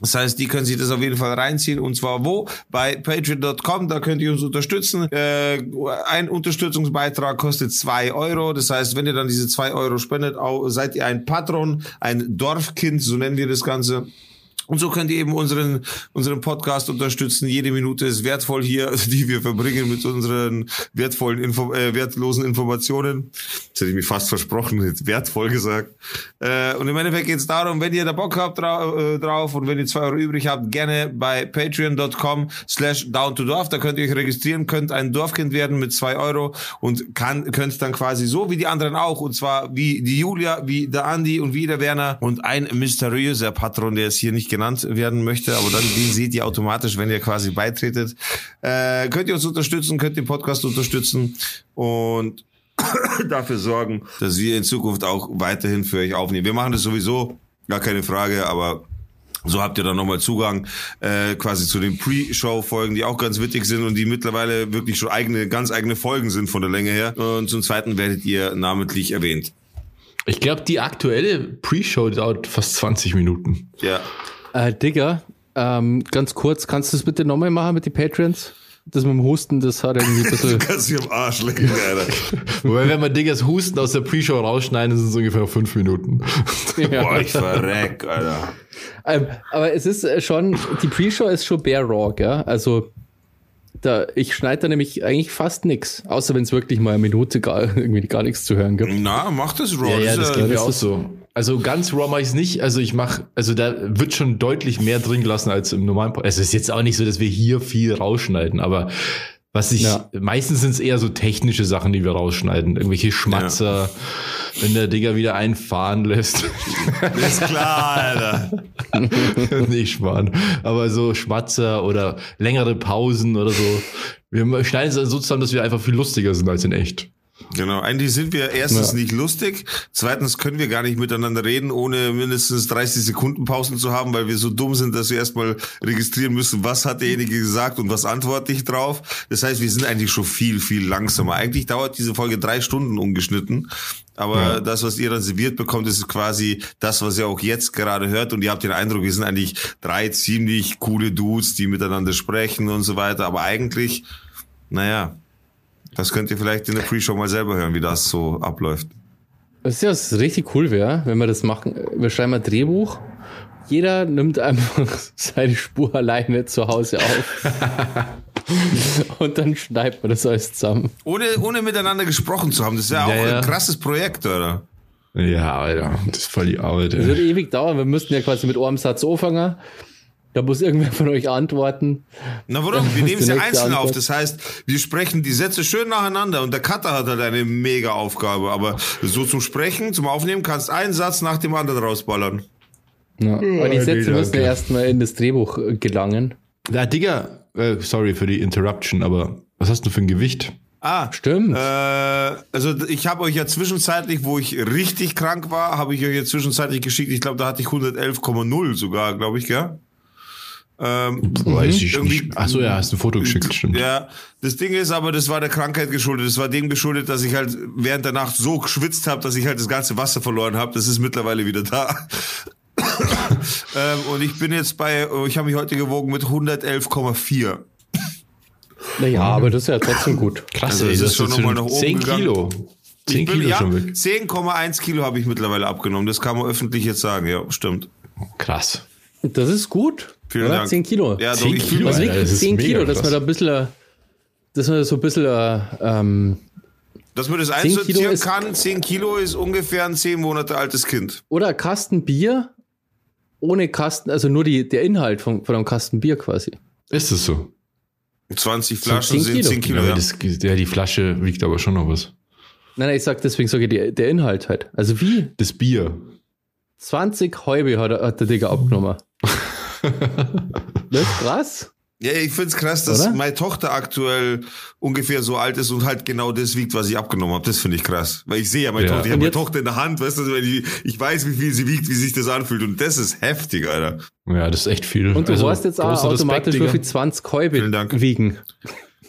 C: Das heißt, die können sich das auf jeden Fall reinziehen. Und zwar wo? Bei patreon.com, da könnt ihr uns unterstützen. Äh, ein Unterstützungsbeitrag kostet zwei Euro. Das heißt, wenn ihr dann diese zwei Euro spendet, seid ihr ein Patron, ein Dorfkind, so nennen wir das Ganze. Und so könnt ihr eben unseren, unseren Podcast unterstützen. Jede Minute ist wertvoll hier, die wir verbringen mit unseren wertvollen, Info äh, wertlosen Informationen. Das hätte ich mir fast versprochen, jetzt wertvoll gesagt. Äh, und im Endeffekt geht es darum, wenn ihr da Bock habt drau äh, drauf und wenn ihr zwei Euro übrig habt, gerne bei patreon.com slash down to dorf. Da könnt ihr euch registrieren, könnt ein Dorfkind werden mit zwei Euro und kann, könnt dann quasi so wie die anderen auch, und zwar wie die Julia, wie der Andi und wie der Werner und ein mysteriöser Patron, der es hier nicht genannt werden möchte, aber dann den seht ihr automatisch, wenn ihr quasi beitretet. Äh, könnt ihr uns unterstützen, könnt den Podcast unterstützen und dafür sorgen, dass wir in Zukunft auch weiterhin für euch aufnehmen. Wir machen das sowieso, gar keine Frage, aber so habt ihr dann nochmal Zugang äh, quasi zu den Pre-Show-Folgen, die auch ganz witzig sind und die mittlerweile wirklich schon eigene, ganz eigene Folgen sind von der Länge her. Und zum Zweiten werdet ihr namentlich erwähnt.
A: Ich glaube, die aktuelle Pre-Show dauert fast 20 Minuten.
C: Ja.
B: Äh, Digga, ähm, ganz kurz, kannst du das bitte nochmal machen mit den Patrons? Das mit dem Husten, das hat irgendwie ein bisschen.
C: Kannst dich am Arsch lecken, Alter.
A: Wobei, wenn man Diggers Husten aus der Pre-Show rausschneiden, sind es ungefähr fünf Minuten.
C: Boah, ich verreck, Alter.
B: ähm, aber es ist äh, schon, die Pre-Show ist schon bare raw, gell? Also, da, ich schneide da nämlich eigentlich fast nix. Außer wenn es wirklich mal eine Minute gar, irgendwie gar nichts zu hören gibt.
C: Na, mach das, Raw.
A: Ja, ja, das
C: ja-
A: geht mir auch so. Also ganz raw mache ich es nicht. Also ich mache, also da wird schon deutlich mehr drin gelassen als im normalen Podcast. Es ist jetzt auch nicht so, dass wir hier viel rausschneiden, aber was ich,
B: Ja.
A: meistens sind es eher so technische Sachen, die wir rausschneiden. Irgendwelche Schmatzer, wenn der Digger wieder einen fahren lässt.
C: Ist klar, Alter.
A: nicht sparen. Aber so Schmatzer oder längere Pausen oder so. Wir schneiden es dann so zusammen, dass wir einfach viel lustiger sind als in echt.
C: Genau, eigentlich sind wir erstens
B: Ja.
C: nicht lustig, zweitens können wir gar nicht miteinander reden, ohne mindestens 30 Sekunden Pausen zu haben, weil wir so dumm sind, dass wir erstmal registrieren müssen, was hat derjenige gesagt und was antworte ich drauf. Das heißt, wir sind eigentlich schon viel, viel langsamer. Eigentlich dauert diese Folge drei Stunden ungeschnitten, aber
A: Ja.
C: das, was ihr dann serviert bekommt, ist quasi das, was ihr auch jetzt gerade hört und ihr habt den Eindruck, wir sind eigentlich drei ziemlich coole Dudes, die miteinander sprechen und so weiter, aber eigentlich, naja, das könnt ihr vielleicht in der Pre-Show mal selber hören, wie das so abläuft.
B: Das ist ja was richtig cool wäre, wenn wir das machen. Wir schreiben ein Drehbuch. Jeder nimmt einfach seine Spur alleine zu Hause auf. Und dann schneidet man das alles zusammen.
C: Ohne, ohne miteinander gesprochen zu haben. Das ist ja,
A: Ja,
C: auch
A: ja.
C: ein krasses Projekt, oder?
A: Ja, Alter, das ist voll die Arbeit.
B: Das wird ewig dauern. Wir müssten ja quasi mit einem Satz anfangen. Da muss irgendwer von euch antworten.
C: Na warum? Wir nehmen ja
B: nächste
C: einzeln auf.
B: Antwort.
C: Das heißt, wir sprechen die Sätze schön nacheinander und der Cutter hat halt eine mega Aufgabe. Aber so zum Sprechen, zum Aufnehmen kannst einen Satz nach dem anderen rausballern.
B: Ja. Aber die
A: nee,
B: Sätze müssen ja erstmal in das Drehbuch äh, gelangen.
A: Na, Digga, äh, sorry für die Interruption, aber was hast du für ein Gewicht?
C: Ah,
B: Stimmt.
C: Äh, also ich habe euch ja zwischenzeitlich, wo ich richtig krank war, habe ich euch ja zwischenzeitlich geschickt. Ich glaube, da hatte ich 111,0 sogar, glaube ich, gell? Ähm,
A: Weiß ich nicht. Achso, ja, hast ein Foto geschickt, stimmt.
C: Ja, das Ding ist aber, das war der Krankheit geschuldet. Das war dem geschuldet, dass ich halt während der Nacht so geschwitzt habe, dass ich halt das ganze Wasser verloren habe. Das ist mittlerweile wieder da. ähm, und ich bin jetzt bei, ich habe mich heute gewogen mit 111,4.
B: naja, aber das ist ja trotzdem gut.
A: Krass,
C: Also es
A: das
C: ist schon
A: jetzt
C: noch mal nach oben
A: 10
C: gegangen.
A: Kilo. 10
C: Ich bin-
A: Kilo
C: ja,
A: schon weg.
C: 10,1 Kilo habe ich mittlerweile abgenommen. Das kann man öffentlich jetzt sagen. Ja, stimmt.
A: Krass.
B: Das ist gut.
C: Vielen
B: oder?
C: Dank.
B: 10 Kilo.
C: Ja, doch,
A: 10
C: ich
A: Kilo,
B: Also wirklich
A: das ist
B: 10
A: mega
B: Kilo, dass man da ein bisschen, äh, dass man so ein bisschen, äh, ähm,
C: dass man das
B: 10 Kilo
C: einsortieren
B: ist-
C: kann. 10 Kilo ist ungefähr ein 10 Monate altes Kind.
B: oder Kasten Bier ohne Kasten, also nur die, der Inhalt von, von einem Kasten Bier quasi.
A: Ist es so?
C: 20 Flaschen
B: 10
C: sind
B: Kilo.
C: 10 Kilo.
A: Ja,
C: Ja,
A: das, ja, die Flasche wiegt aber schon noch was.
B: Nein, nein, ich sag deswegen sage ich die, der Inhalt halt. Also wie?
A: Das Bier.
B: 20 Häube hat, hat der Digga abgenommen. das ist krass.
C: ja ich find's krass, dass
B: Oder?
C: meine Tochter aktuell ungefähr so alt ist und halt genau das wiegt, was ich abgenommen habe. Das finde ich krass. Weil ich sehe ja meine
A: Ja.
C: Tochter, ich habe meine Tochter in der Hand, weißt du, wenn ich, ich weiß, wie viel sie wiegt, wie sich das anfühlt. Und das ist heftig, Alter.
A: Ja, das ist echt viel.
B: Und du
A: Also,
B: weißt jetzt auch
A: Respekt,
B: automatisch, viel 20 Häube
C: Vielen Dank.
B: wiegen.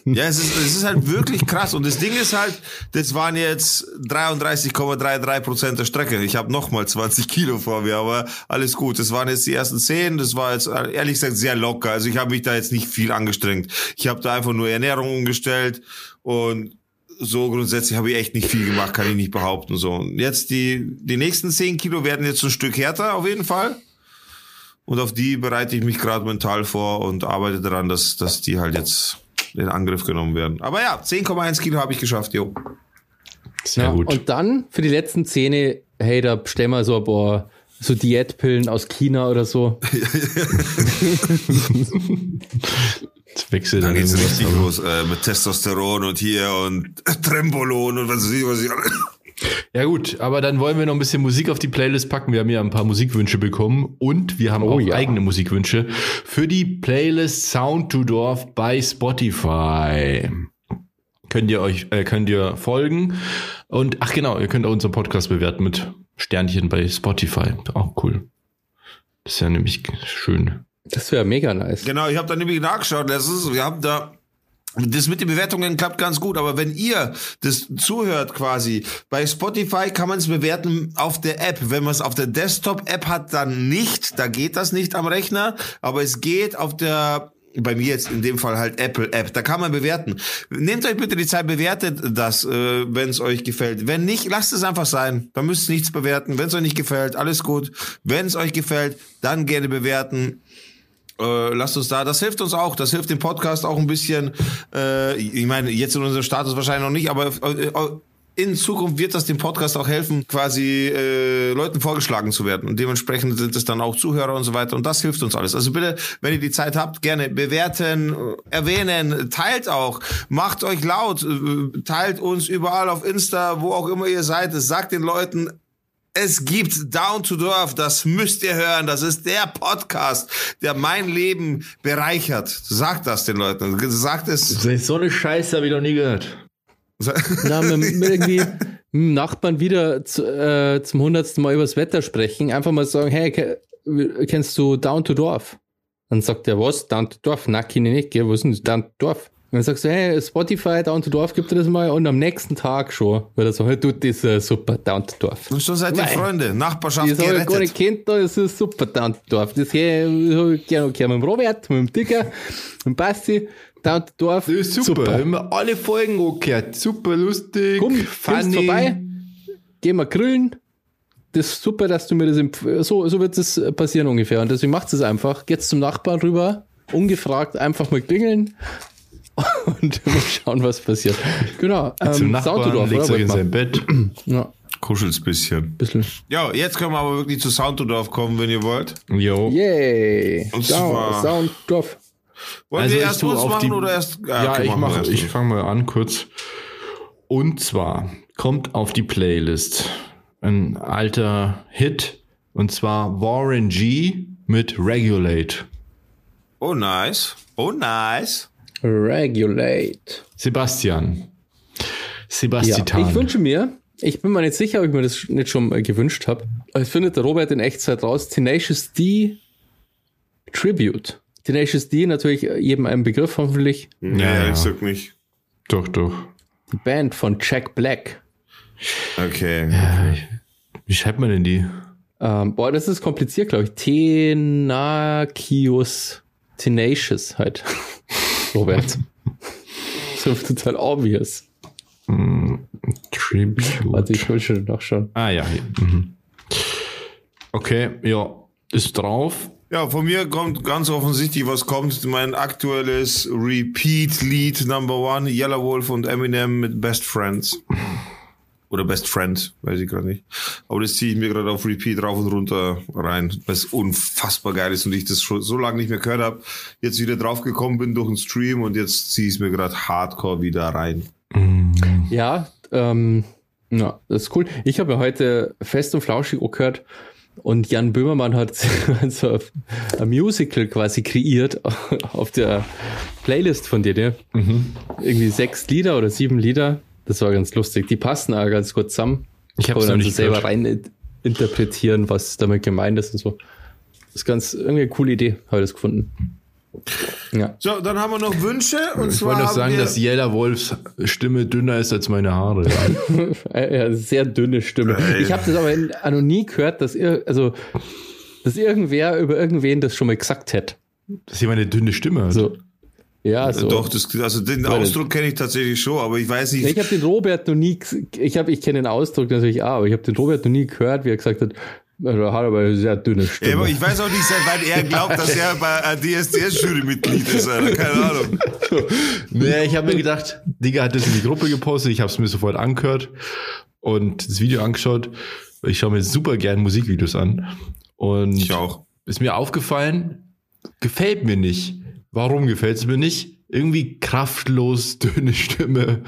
C: Ja, es ist, es ist halt wirklich krass. Und das Ding ist halt, das waren jetzt 33,33 Prozent der Strecke. Ich habe nochmal 20 Kilo vor mir, aber alles gut. Das waren jetzt die ersten 10. Das war jetzt ehrlich gesagt sehr locker. Also ich habe mich da jetzt nicht viel angestrengt. Ich habe da einfach nur Ernährung umgestellt und so grundsätzlich habe ich echt nicht viel gemacht, kann ich nicht behaupten. So und jetzt die die nächsten 10 Kilo werden jetzt ein Stück härter auf jeden Fall. Und auf die bereite ich mich gerade mental vor und arbeite daran, dass, dass die halt jetzt in Angriff genommen werden. Aber ja, 10,1 Kilo habe ich geschafft, jo.
A: Sehr
B: Ja,
A: gut.
B: Und dann für die letzten Zähne, hey, da bestellen wir so ein paar so Diätpillen aus China oder so.
A: Jetzt wechselt
C: Dann
A: dann
C: geht's richtig los äh, mit Testosteron und hier und Trembolon und was weiß ich, was ich
A: Ja gut, aber dann wollen wir noch ein bisschen Musik auf die Playlist packen. Wir haben ja ein paar Musikwünsche bekommen und wir haben
B: Oh
A: auch
B: ja.
A: eigene Musikwünsche für die Playlist Sound to Dorf bei Spotify. Könnt ihr euch, äh, könnt ihr folgen und ach genau, ihr könnt auch unseren Podcast bewerten mit Sternchen bei Spotify. Auch cool. Das ist ja nämlich schön.
B: Das wäre mega nice.
C: Genau, ich habe da nämlich nachgeschaut letztens. Wir haben da das mit den Bewertungen klappt ganz gut, aber wenn ihr das zuhört quasi, bei Spotify kann man es bewerten auf der App. Wenn man es auf der Desktop-App hat, dann nicht. Da geht das nicht am Rechner, aber es geht auf der bei mir jetzt in dem Fall halt Apple App. Da kann man bewerten. Nehmt euch bitte die Zeit, bewertet das, äh, wenn es euch gefällt. Wenn nicht, lasst es einfach sein. Da müsst ihr nichts bewerten. Wenn es euch nicht gefällt, alles gut. Wenn es euch gefällt, dann gerne bewerten. Äh, lasst uns da, das hilft uns auch, das hilft dem Podcast auch ein bisschen. Äh, ich meine, jetzt in unserem Status wahrscheinlich noch nicht, aber äh, äh, in Zukunft wird das dem Podcast auch helfen, quasi äh, Leuten vorgeschlagen zu werden. Und dementsprechend sind es dann auch Zuhörer und so weiter. Und das hilft uns alles. Also bitte, wenn ihr die Zeit habt, gerne bewerten, äh, erwähnen, teilt auch, macht euch laut, äh, teilt uns überall auf Insta, wo auch immer ihr seid. Sagt den Leuten, es gibt Down to Dorf, das müsst ihr hören. Das ist der Podcast, der mein Leben bereichert. Sagt das den Leuten. Sagt es.
A: So eine Scheiße habe ich noch nie gehört.
B: Na, mit, mit irgendwie Nachbarn wieder zu, äh, zum hundertsten Mal übers Wetter sprechen. Einfach mal sagen, hey, ke kennst du Down to Dorf? Dann sagt er, was? Down to Dorf? Na, kenne ich nicht, gell? Was ist denn das? Down to Dorf? Dann sagst du, hey, Spotify, Down to Dorf, gibt dir das mal? Und am nächsten Tag schon, wird er sagen, hey, du, das ist super, Down to Dorf.
C: Und schon seid ihr. Freunde. Nachbarschaft
B: Das habe ich gar nicht kennt, da ist super Down to Dorf. Das gehe ich gerne gerne mit dem Robert, mit dem Dicker, mit dem Basti, Down to Dorf.
A: Das ist super. Haben wir alle Folgen angehört. Super lustig.
B: Komm, kommst vorbei, gehen wir grillen. Das ist super, dass du mir das so, so wird es passieren ungefähr. Und deswegen macht es einfach. Geht's zum Nachbarn rüber, ungefragt einfach mal klingeln und mal schauen, was passiert. Genau.
A: Zum
B: Ähm,
A: Nachbarn,
B: Soundtodorf,
A: legt
B: oder?
A: euch in
B: Wollt
A: sein Bett.
B: Ja,
C: Kuschelt's bisschen.
B: bisschen.
C: Ja, jetzt können wir aber wirklich zu Soundtodorf kommen, wenn ihr wollt.
A: Jo.
B: Yay!
C: Und zwar-
B: Sounddorf.
C: Wollen
A: Also
C: wir
A: ich
C: erst
A: auf
C: machen
A: die-
C: oder erst?
A: Ja,
C: okay,
A: ich mache, ich
C: du.
A: fange mal an kurz. Und zwar kommt auf die Playlist ein alter Hit und zwar Warren G mit Regulate.
C: Oh, nice. Oh, nice.
B: Regulate.
A: Sebastian.
B: Ja,
A: Sebastian.
B: ich wünsche mir, ich bin mir nicht sicher, ob ich mir das nicht schon gewünscht habe, aber es findet der Robert in Echtzeit raus, Tenacious D Tribute. Tenacious D natürlich jedem ein Begriff hoffentlich.
C: Ja,
A: ja.
C: ich sag nicht.
A: Doch, doch.
B: Die Band von Jack Black.
C: Okay.
A: Wie schreibt man denn die?
B: Ähm, boah, das ist kompliziert, glaube ich. Tenacious. Tenacious halt. Robert. so total obvious.
A: Tribute.
B: Warte, ich will schon nachschauen.
A: Ah ja. Mhm. Okay, ja. Ist drauf.
C: Ja, von mir kommt ganz offensichtlich, was kommt. Mein aktuelles Repeat-Lied Number One, Yellow Wolf und Eminem mit Best Friends. Oder Best Friend, weiß ich gerade nicht. Aber das ziehe ich mir gerade auf Repeat rauf und runter rein, weil es unfassbar geil ist und ich das schon so lange nicht mehr gehört habe. Jetzt wieder draufgekommen bin durch den Stream und jetzt ziehe ich es mir gerade hardcore wieder rein.
B: Ja, ähm, ja, das ist cool. Ich habe ja heute fest und flauschig auch gehört und Jan Böhmermann hat so ein Musical quasi kreiert auf der Playlist von dir, ne? Irgendwie sechs Lieder oder sieben Lieder. Das war ganz lustig. Die passen auch ganz gut zusammen.
A: Ich noch
B: dann
A: nicht
B: so selber
A: gehört.
B: rein in- interpretieren, was damit gemeint ist und so. Das ist ganz irgendwie eine coole Idee, habe ich das gefunden. Ja.
C: So, dann haben wir noch Wünsche und
A: Ich
C: zwar
A: wollte noch sagen, dass Jella Wolfs Stimme dünner ist als meine Haare.
B: Ja, sehr dünne Stimme. Ich habe das aber in, noch nie gehört, dass ir also dass irgendwer über irgendwen das schon mal gesagt hätte.
A: Dass jemand eine dünne Stimme hat.
B: So. Ja, so.
C: Doch, das, also den
B: Weil-
C: Ausdruck kenne ich tatsächlich schon, aber ich weiß nicht.
B: Ich habe den Robert noch nie, ich habe, ich kenne den Ausdruck natürlich auch, aber ich habe den Robert noch nie gehört, wie er gesagt hat, er hat aber eine sehr dünne
C: Ja,
B: Stimme.
C: aber ich weiß auch nicht, seit wann er glaubt, dass er bei äh, DSDS-Jury-Mitglied ist, Alter. Keine Ahnung.
A: Nee, ich habe mir gedacht, Digga hat das in die Gruppe gepostet, ich habe es mir sofort angehört und das Video angeschaut. Ich schaue mir super gern Musikvideos an. Und
C: Ich auch.
A: ist mir aufgefallen, gefällt mir nicht. Warum gefällt es mir nicht? Irgendwie kraftlos, dünne Stimme.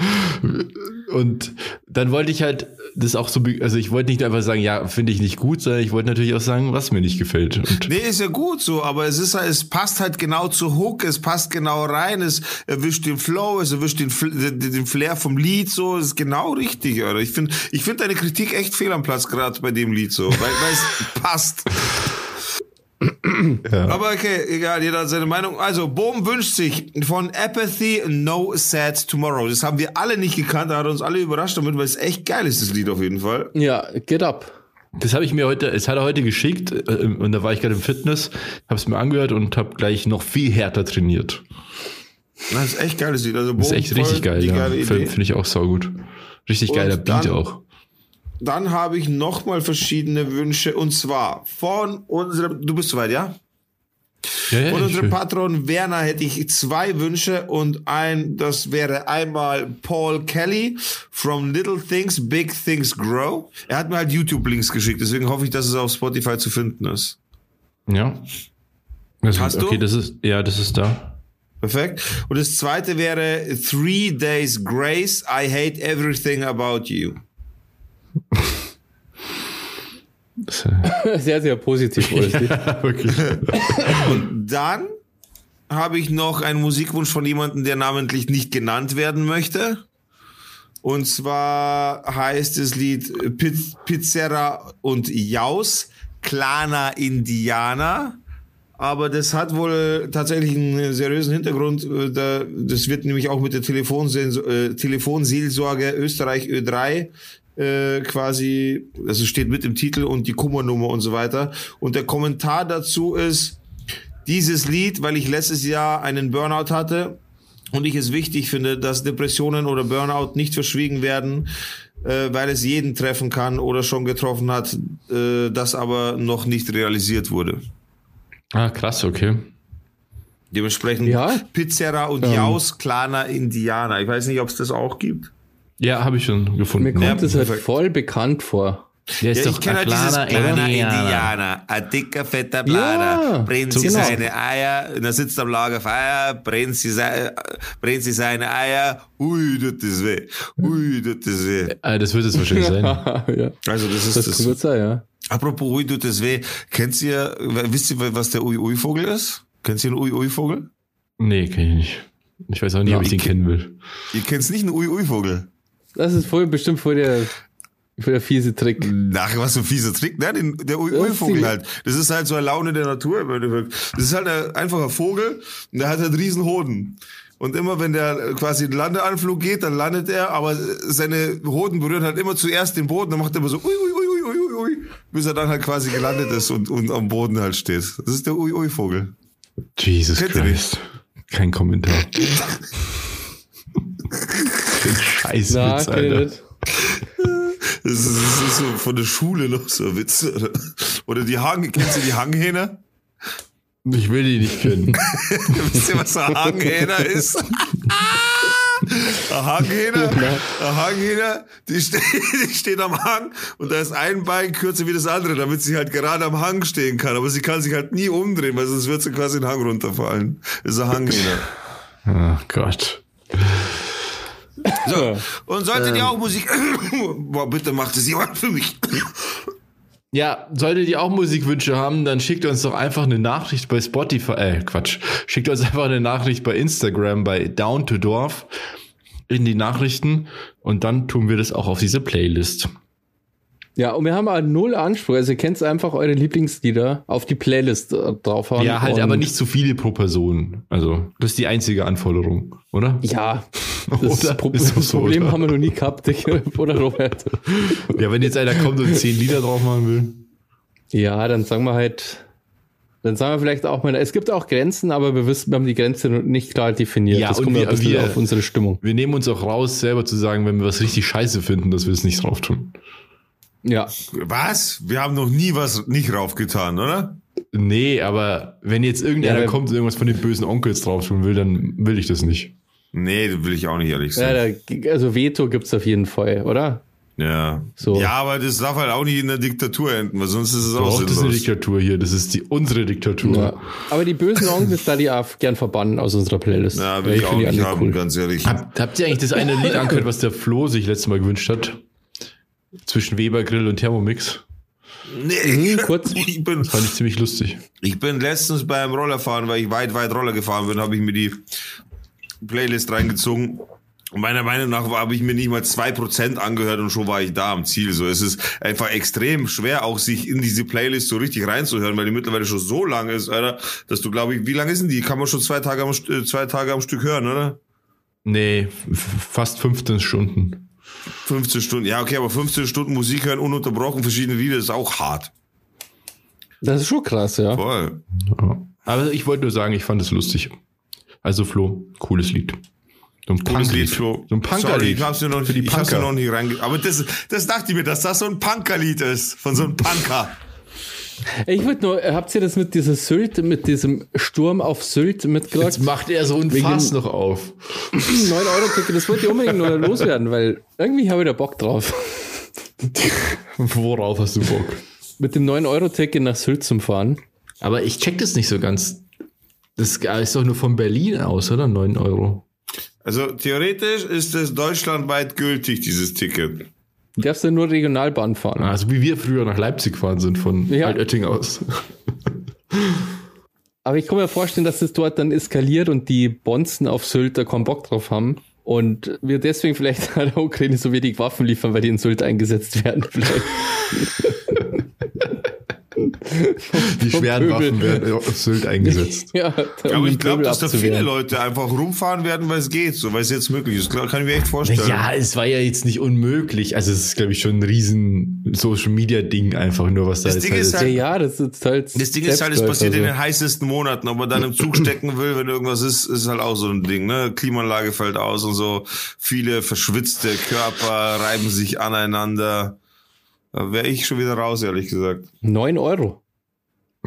A: Und dann wollte ich halt das auch so, also ich wollte nicht einfach sagen, ja, finde ich nicht gut, sondern ich wollte natürlich auch sagen, was mir nicht gefällt. Und
C: Nee, ist ja gut so, aber es ist es passt halt genau zur Hook, es passt genau rein, es erwischt den Flow, es erwischt den, den, Flair vom Lied so, es ist genau richtig, oder? Ich finde, ich finde deine Kritik echt fehl am Platz gerade bei dem Lied so, weil es passt.
A: Ja.
C: Aber okay, egal, jeder hat seine Meinung. Also, Bohm wünscht sich von Apathy No Sad Tomorrow. Das haben wir alle nicht gekannt, da hat uns alle überrascht damit, weil es echt geil ist, das Lied auf jeden Fall.
B: ja, get up.
A: Das habe ich mir heute, es hat er heute geschickt äh, und da war ich gerade im Fitness, habe es mir angehört und habe gleich noch viel härter trainiert.
C: Das ist echt geiles Lied. Also, Bohm,
A: Das ist echt richtig geil, ja. Finde ich auch saugut. Richtig
C: Und
A: geiler Beat auch.
C: Dann habe ich nochmal verschiedene Wünsche und zwar von unserem, du bist soweit, ja?
A: Ja, ja,
C: Von unserem Patron Werner hätte ich zwei Wünsche und ein, das wäre einmal Paul Kelly from Little Things, Big Things Grow. Er hat mir halt YouTube-Links geschickt, deswegen hoffe ich, dass es auf Spotify zu finden ist.
A: ja. Also,
C: Hast du?
A: okay, das ist, ja, das ist da.
C: Perfekt. Und das zweite wäre Three Days Grace, I Hate Everything About You.
A: Das,
B: Sehr, sehr positiv. Lied.
A: wirklich.
C: Dann habe ich noch einen Musikwunsch von jemandem, der namentlich nicht genannt werden möchte. Und zwar heißt das Lied Piz Pizzerra und Jaus, Klana Indiana. Aber das hat wohl tatsächlich einen seriösen Hintergrund. Äh, da- Das wird nämlich auch mit der äh, Telefonseelsorge Österreich Ö3 äh, quasi, also steht mit im Titel und die Kummernummer und so weiter. Und der Kommentar dazu ist, dieses Lied, weil ich letztes Jahr einen Burnout hatte und ich es wichtig finde, dass Depressionen oder Burnout nicht verschwiegen werden, äh, weil es jeden treffen kann oder schon getroffen hat, äh, das aber noch nicht realisiert wurde.
A: Ah, krass, okay.
C: Dementsprechend
B: Ja.
C: Pizzerra und
B: Ähm.
C: Jaus, Klana, Indianer. Ich weiß nicht, ob es das auch gibt.
A: Ja, habe ich schon
B: Mir
A: gefunden.
B: kommt
C: Ja,
B: das halt voll bekannt vor.
A: Der
C: Ja, ich kenne halt dieses kleiner Indianer, ein dicker, fetter Blader,
B: Ja,
C: brennt
B: so
C: sie
B: genau.
C: seine Eier, und er sitzt am Lagerfeuer, brennt sie, sei, brennt sie seine Eier, ui, tut das weh, ui, tut das weh.
A: Ah, das wird es wahrscheinlich sein.
B: ja.
C: Also das ist
B: Das
C: das.
B: sein, ja.
C: Apropos ui, tut das weh, kennt ihr, wisst ihr, was der Ui-Ui-Vogel ist? Kennt ihr einen Ui-Ui-Vogel?
A: Nee, kann ich nicht. Ich weiß auch nicht,
C: Ja,
A: ob ich den
C: ich-
A: kennen will.
C: Ihr kennt nicht einen Ui-Ui-Vogel?
B: Das ist voll bestimmt voll der, voll der fiese Trick.
C: Ach, was für ein fieser Trick. Nein, den, der
B: die-
C: halt. Das ist halt so eine Laune der Natur. Das ist halt ein einfacher Vogel und der hat halt riesen Hoden. Und immer wenn der quasi einen Landeanflug geht, dann landet er, aber seine Hoden berühren halt immer zuerst den Boden, dann macht er immer so ui, ui, ui, ui, ui, ui, bis er dann halt quasi gelandet ist und, und am Boden halt steht. Das ist der Ui-Ui-Vogel.
A: Jesus
C: Kennt
A: Christ. Kein Kommentar. Kein Scheiß
B: Na,
A: Alter.
B: nicht.
C: Das ist, das ist so von der Schule noch so ein Witz. Oder, oder die Hang, kennst du die Hanghähner?
A: Ich will die nicht kennen.
C: Wisst ihr, was ein Hanghähner ist? Ein Hanghähner, ein Hanghähner, die, ste die steht am Hang und da ist ein Bein kürzer wie das andere, damit sie halt gerade am Hang stehen kann. Aber sie kann sich halt nie umdrehen, weil sonst wird sie quasi den Hang runterfallen. Das ist ein Hanghähner.
A: Oh Gott.
C: So, und solltet ihr auch Musik... Boah, bitte macht es jemand für mich.
A: Ja, solltet ihr auch Musikwünsche haben, dann schickt uns doch einfach eine Nachricht bei Spotify, äh, Quatsch, schickt uns einfach eine Nachricht bei Instagram bei Down to Dorf in die Nachrichten und dann tun wir das auch auf diese Playlist.
B: Ja, und wir haben halt null Anspruch. Also ihr könnt einfach eure Lieblingslieder auf die Playlist äh, draufhauen.
A: Ja, halt aber nicht zu viele pro Person. Also, das ist die einzige Anforderung, oder?
B: Ja, das,
A: Oder?
B: Pro
A: doch so,
B: Problem
A: oder?
B: haben wir noch nie gehabt, ich- oder Robert?
A: Ja, wenn jetzt einer kommt und zehn Lieder drauf machen will.
B: Ja, dann sagen wir halt, dann sagen wir vielleicht auch mal, es gibt auch Grenzen, aber wir wissen, wir haben die Grenze noch nicht klar definiert.
A: Ja,
B: das
A: und
B: kommt ja
A: wir-
B: ein bisschen
A: wir-
B: auf unsere Stimmung.
A: Wir nehmen uns auch raus, selber zu sagen, wenn wir was richtig scheiße finden, dass wir es nicht drauf tun.
B: Ja,
C: Was? Wir haben noch nie was nicht raufgetan, oder?
A: Nee, aber wenn jetzt irgendeiner
B: Ja,
A: kommt und irgendwas von den bösen Onkels drauf tun will, dann will ich das nicht.
C: Nee, will ich auch nicht ehrlich
B: ja
C: sein.
B: da, also Veto gibt's auf jeden Fall, oder?
C: Ja.
B: So.
C: Ja, aber das darf halt auch nicht in der Diktatur enden, weil sonst ist es auch
A: Doch, das ist eine. Diktatur hier. Das ist die unsere Diktatur.
B: Ja. Aber die bösen Onkels, da die auch gern verbannen aus unserer Playlist.
C: Ja, will
B: Weil
C: ich auch nicht haben, ganz ehrlich.
A: Hab, habt ihr eigentlich das eine Lied angehört, was der Flo sich letztes Mal gewünscht hat? Zwischen Weber Grill und Thermomix.
C: Nee,
B: kurz.
C: Ich bin,
A: Fand ich ziemlich lustig.
C: ich bin letztens beim Rollerfahren, weil ich weit, weit Roller gefahren bin, habe ich mir die Playlist reingezogen. Und meiner Meinung nach habe ich mir nicht mal zwei Prozent angehört und schon war ich da am Ziel. So, es ist einfach extrem schwer, auch sich in diese Playlist so richtig reinzuhören, weil die mittlerweile schon so lang ist, Alter, dass du, glaube ich, wie lang ist denn die? Kann man schon zwei Tage am, äh, zwei Tage am Stück hören, oder?
A: Nee, fast 15 Stunden.
C: 15 Stunden. Ja, okay, aber 15 Stunden Musik hören, ununterbrochen, verschiedene Lieder, ist auch hart.
B: Das ist schon krass, ja.
C: Voll.
A: Ja. Aber ich wollte nur sagen, ich fand es lustig. Also Flo, cooles Lied. So ein
C: Cooles
A: Punklied.
C: Lied, Flo.
A: So ein
C: Sorry,
A: Punkerlied.
C: ich hab's mir noch,
A: Für die
C: ich hab's
A: Punker.
C: noch nicht reinge... Aber das, das dachte ich mir, dass das so ein Punkerlied ist. Von so einem Punker.
B: Ich würde nur, habt ihr das mit dieser Sylt, mit diesem Sturm auf Sylt mitgekriegt?
A: Jetzt macht er so ein
B: Wegen-
A: Fass noch auf.
B: 9-Euro-Ticket, das wollte ich unbedingt nur loswerden, weil irgendwie habe ich da Bock drauf.
A: Worauf hast du Bock?
B: Mit dem 9-Euro-Ticket nach Sylt zum Fahren.
A: Aber ich check das nicht so ganz. Das ist doch nur von Berlin aus, oder? 9 Euro.
C: Also theoretisch ist es deutschlandweit gültig, dieses Ticket.
B: Du darfst ja nur Regionalbahn fahren.
A: Also wie wir früher nach Leipzig gefahren sind von
B: Ja.
A: Altötting aus.
B: Aber ich kann mir vorstellen, dass das dort dann eskaliert und die Bonzen auf Sylt da keinen Bock drauf haben. Und wir deswegen vielleicht der Ukraine so wenig Waffen liefern, weil die in Sylt eingesetzt werden.
A: Die schweren. Waffen werden auf Sylt eingesetzt.
B: ja,
C: Aber ich glaube, dass da viele. Leute einfach rumfahren werden, weil es geht, so weil es jetzt möglich ist. Kann ich mir echt vorstellen.
A: Ja, es war ja jetzt nicht unmöglich. Also es ist, glaube ich, schon ein riesen Social Media Ding einfach nur, was da
C: Das
A: jetzt
C: Ding
A: halt
C: ist
B: Ja,
C: halt-
B: ja, das ist halt.
C: Das Ding ist halt, es passiert in
B: so.
C: den heißesten Monaten. Ob man dann im Zug stecken will, wenn irgendwas ist, ist halt auch so ein Ding. Ne? Klimaanlage fällt aus und so. Viele verschwitzte Körper reiben sich aneinander. Wäre ich schon wieder raus, ehrlich gesagt.
B: 9 Euro.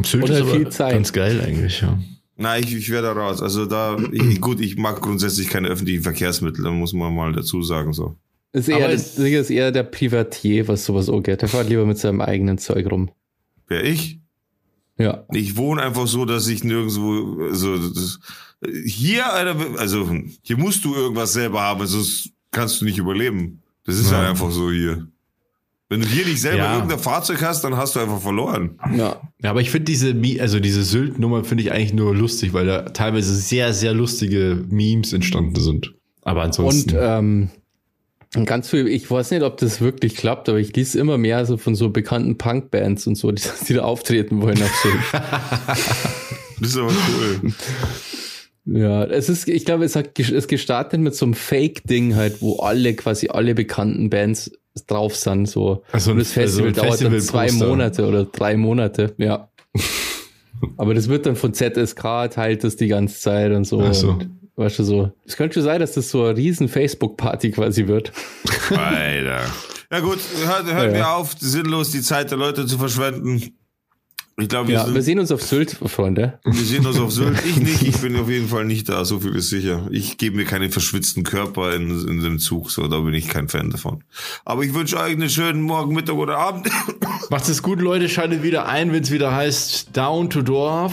A: Sylt
B: oder
A: ist aber
B: viel Zeit.
A: Ganz geil eigentlich, ja.
C: Nein, ich, ich wäre da raus. Also da, ich, gut, ich mag grundsätzlich keine öffentlichen Verkehrsmittel, da muss man mal dazu sagen so.
B: Das ist eher,
A: Aber
B: das, das ist eher der Privatier, was sowas angeht. Der fährt lieber mit seinem eigenen Zeug rum.
C: Wer ich?
B: Ja.
C: Ich wohne einfach so, dass ich nirgendwo, also das, hier, Alter, also hier musst du irgendwas selber haben, sonst kannst du nicht überleben. Das ist
A: Ja.
C: halt einfach so hier. Wenn du hier nicht selber
A: Ja.
C: irgendein Fahrzeug hast, dann hast du einfach verloren.
B: Ja.
A: Ja, aber ich finde diese, also diese Sylt-Nummer finde ich eigentlich nur lustig, weil da teilweise sehr, sehr lustige Memes entstanden sind. Aber ansonsten.
B: Und ähm, ganz viel, ich weiß nicht, ob das wirklich klappt, aber ich lese immer mehr so von so bekannten Punk-Bands und so, die, die da auftreten wollen auf Sylt.
C: Das ist aber cool.
B: Ja, es ist, ich glaube, es hat es gestartet mit so einem Fake-Ding halt, wo alle, quasi alle bekannten Bands drauf sind, so.
A: Ach so,
B: und das Festival
A: also
B: dauert dann zwei. Monate oder drei Monate, ja. Aber das wird dann von ZSK teilt das die ganze Zeit und so.
A: Ach so.
B: Und, weißt du, so. Es könnte schon sein, dass das so eine riesen Facebook-Party quasi wird.
C: Alter. Ja gut, hört, hört
B: Ja,
C: mir
B: ja.
C: auf, sinnlos die Zeit der Leute zu verschwenden. Ich glaube, wir,
B: Ja, wir sehen uns auf Sylt, Freunde.
C: wir sehen uns auf Sylt. Ich nicht, ich bin auf jeden Fall nicht da, so viel ist sicher. Ich gebe mir keine verschwitzten Körper in, in dem Zug, so, da bin ich kein Fan davon. Aber ich wünsche euch einen schönen Morgen, Mittag oder Abend.
A: Macht es gut, Leute. Schaltet wieder ein, wenn es wieder heißt Down to Dorf.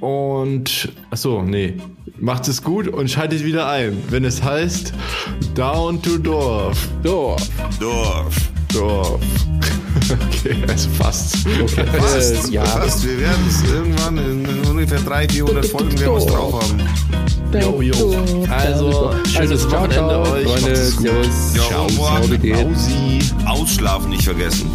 A: Und, achso, nee. Macht es gut und schaltet wieder ein, wenn es heißt Down to Dorf.
B: So,
C: Dorf.
A: Dorf. Okay, also fast. Okay.
C: Fast,
B: Äh, ja.
C: fast. Wir werden es irgendwann in, in ungefähr 300, 400 Folgen werden wir drauf haben.
A: Jo, jo. Also, schönes
B: also, ciao,
A: Wochenende
B: ciao,
A: euch.
B: Freunde. Servus.
C: Ja,
B: Ciao, wie geht's?
A: Mausi.
C: Ausschlafen nicht vergessen.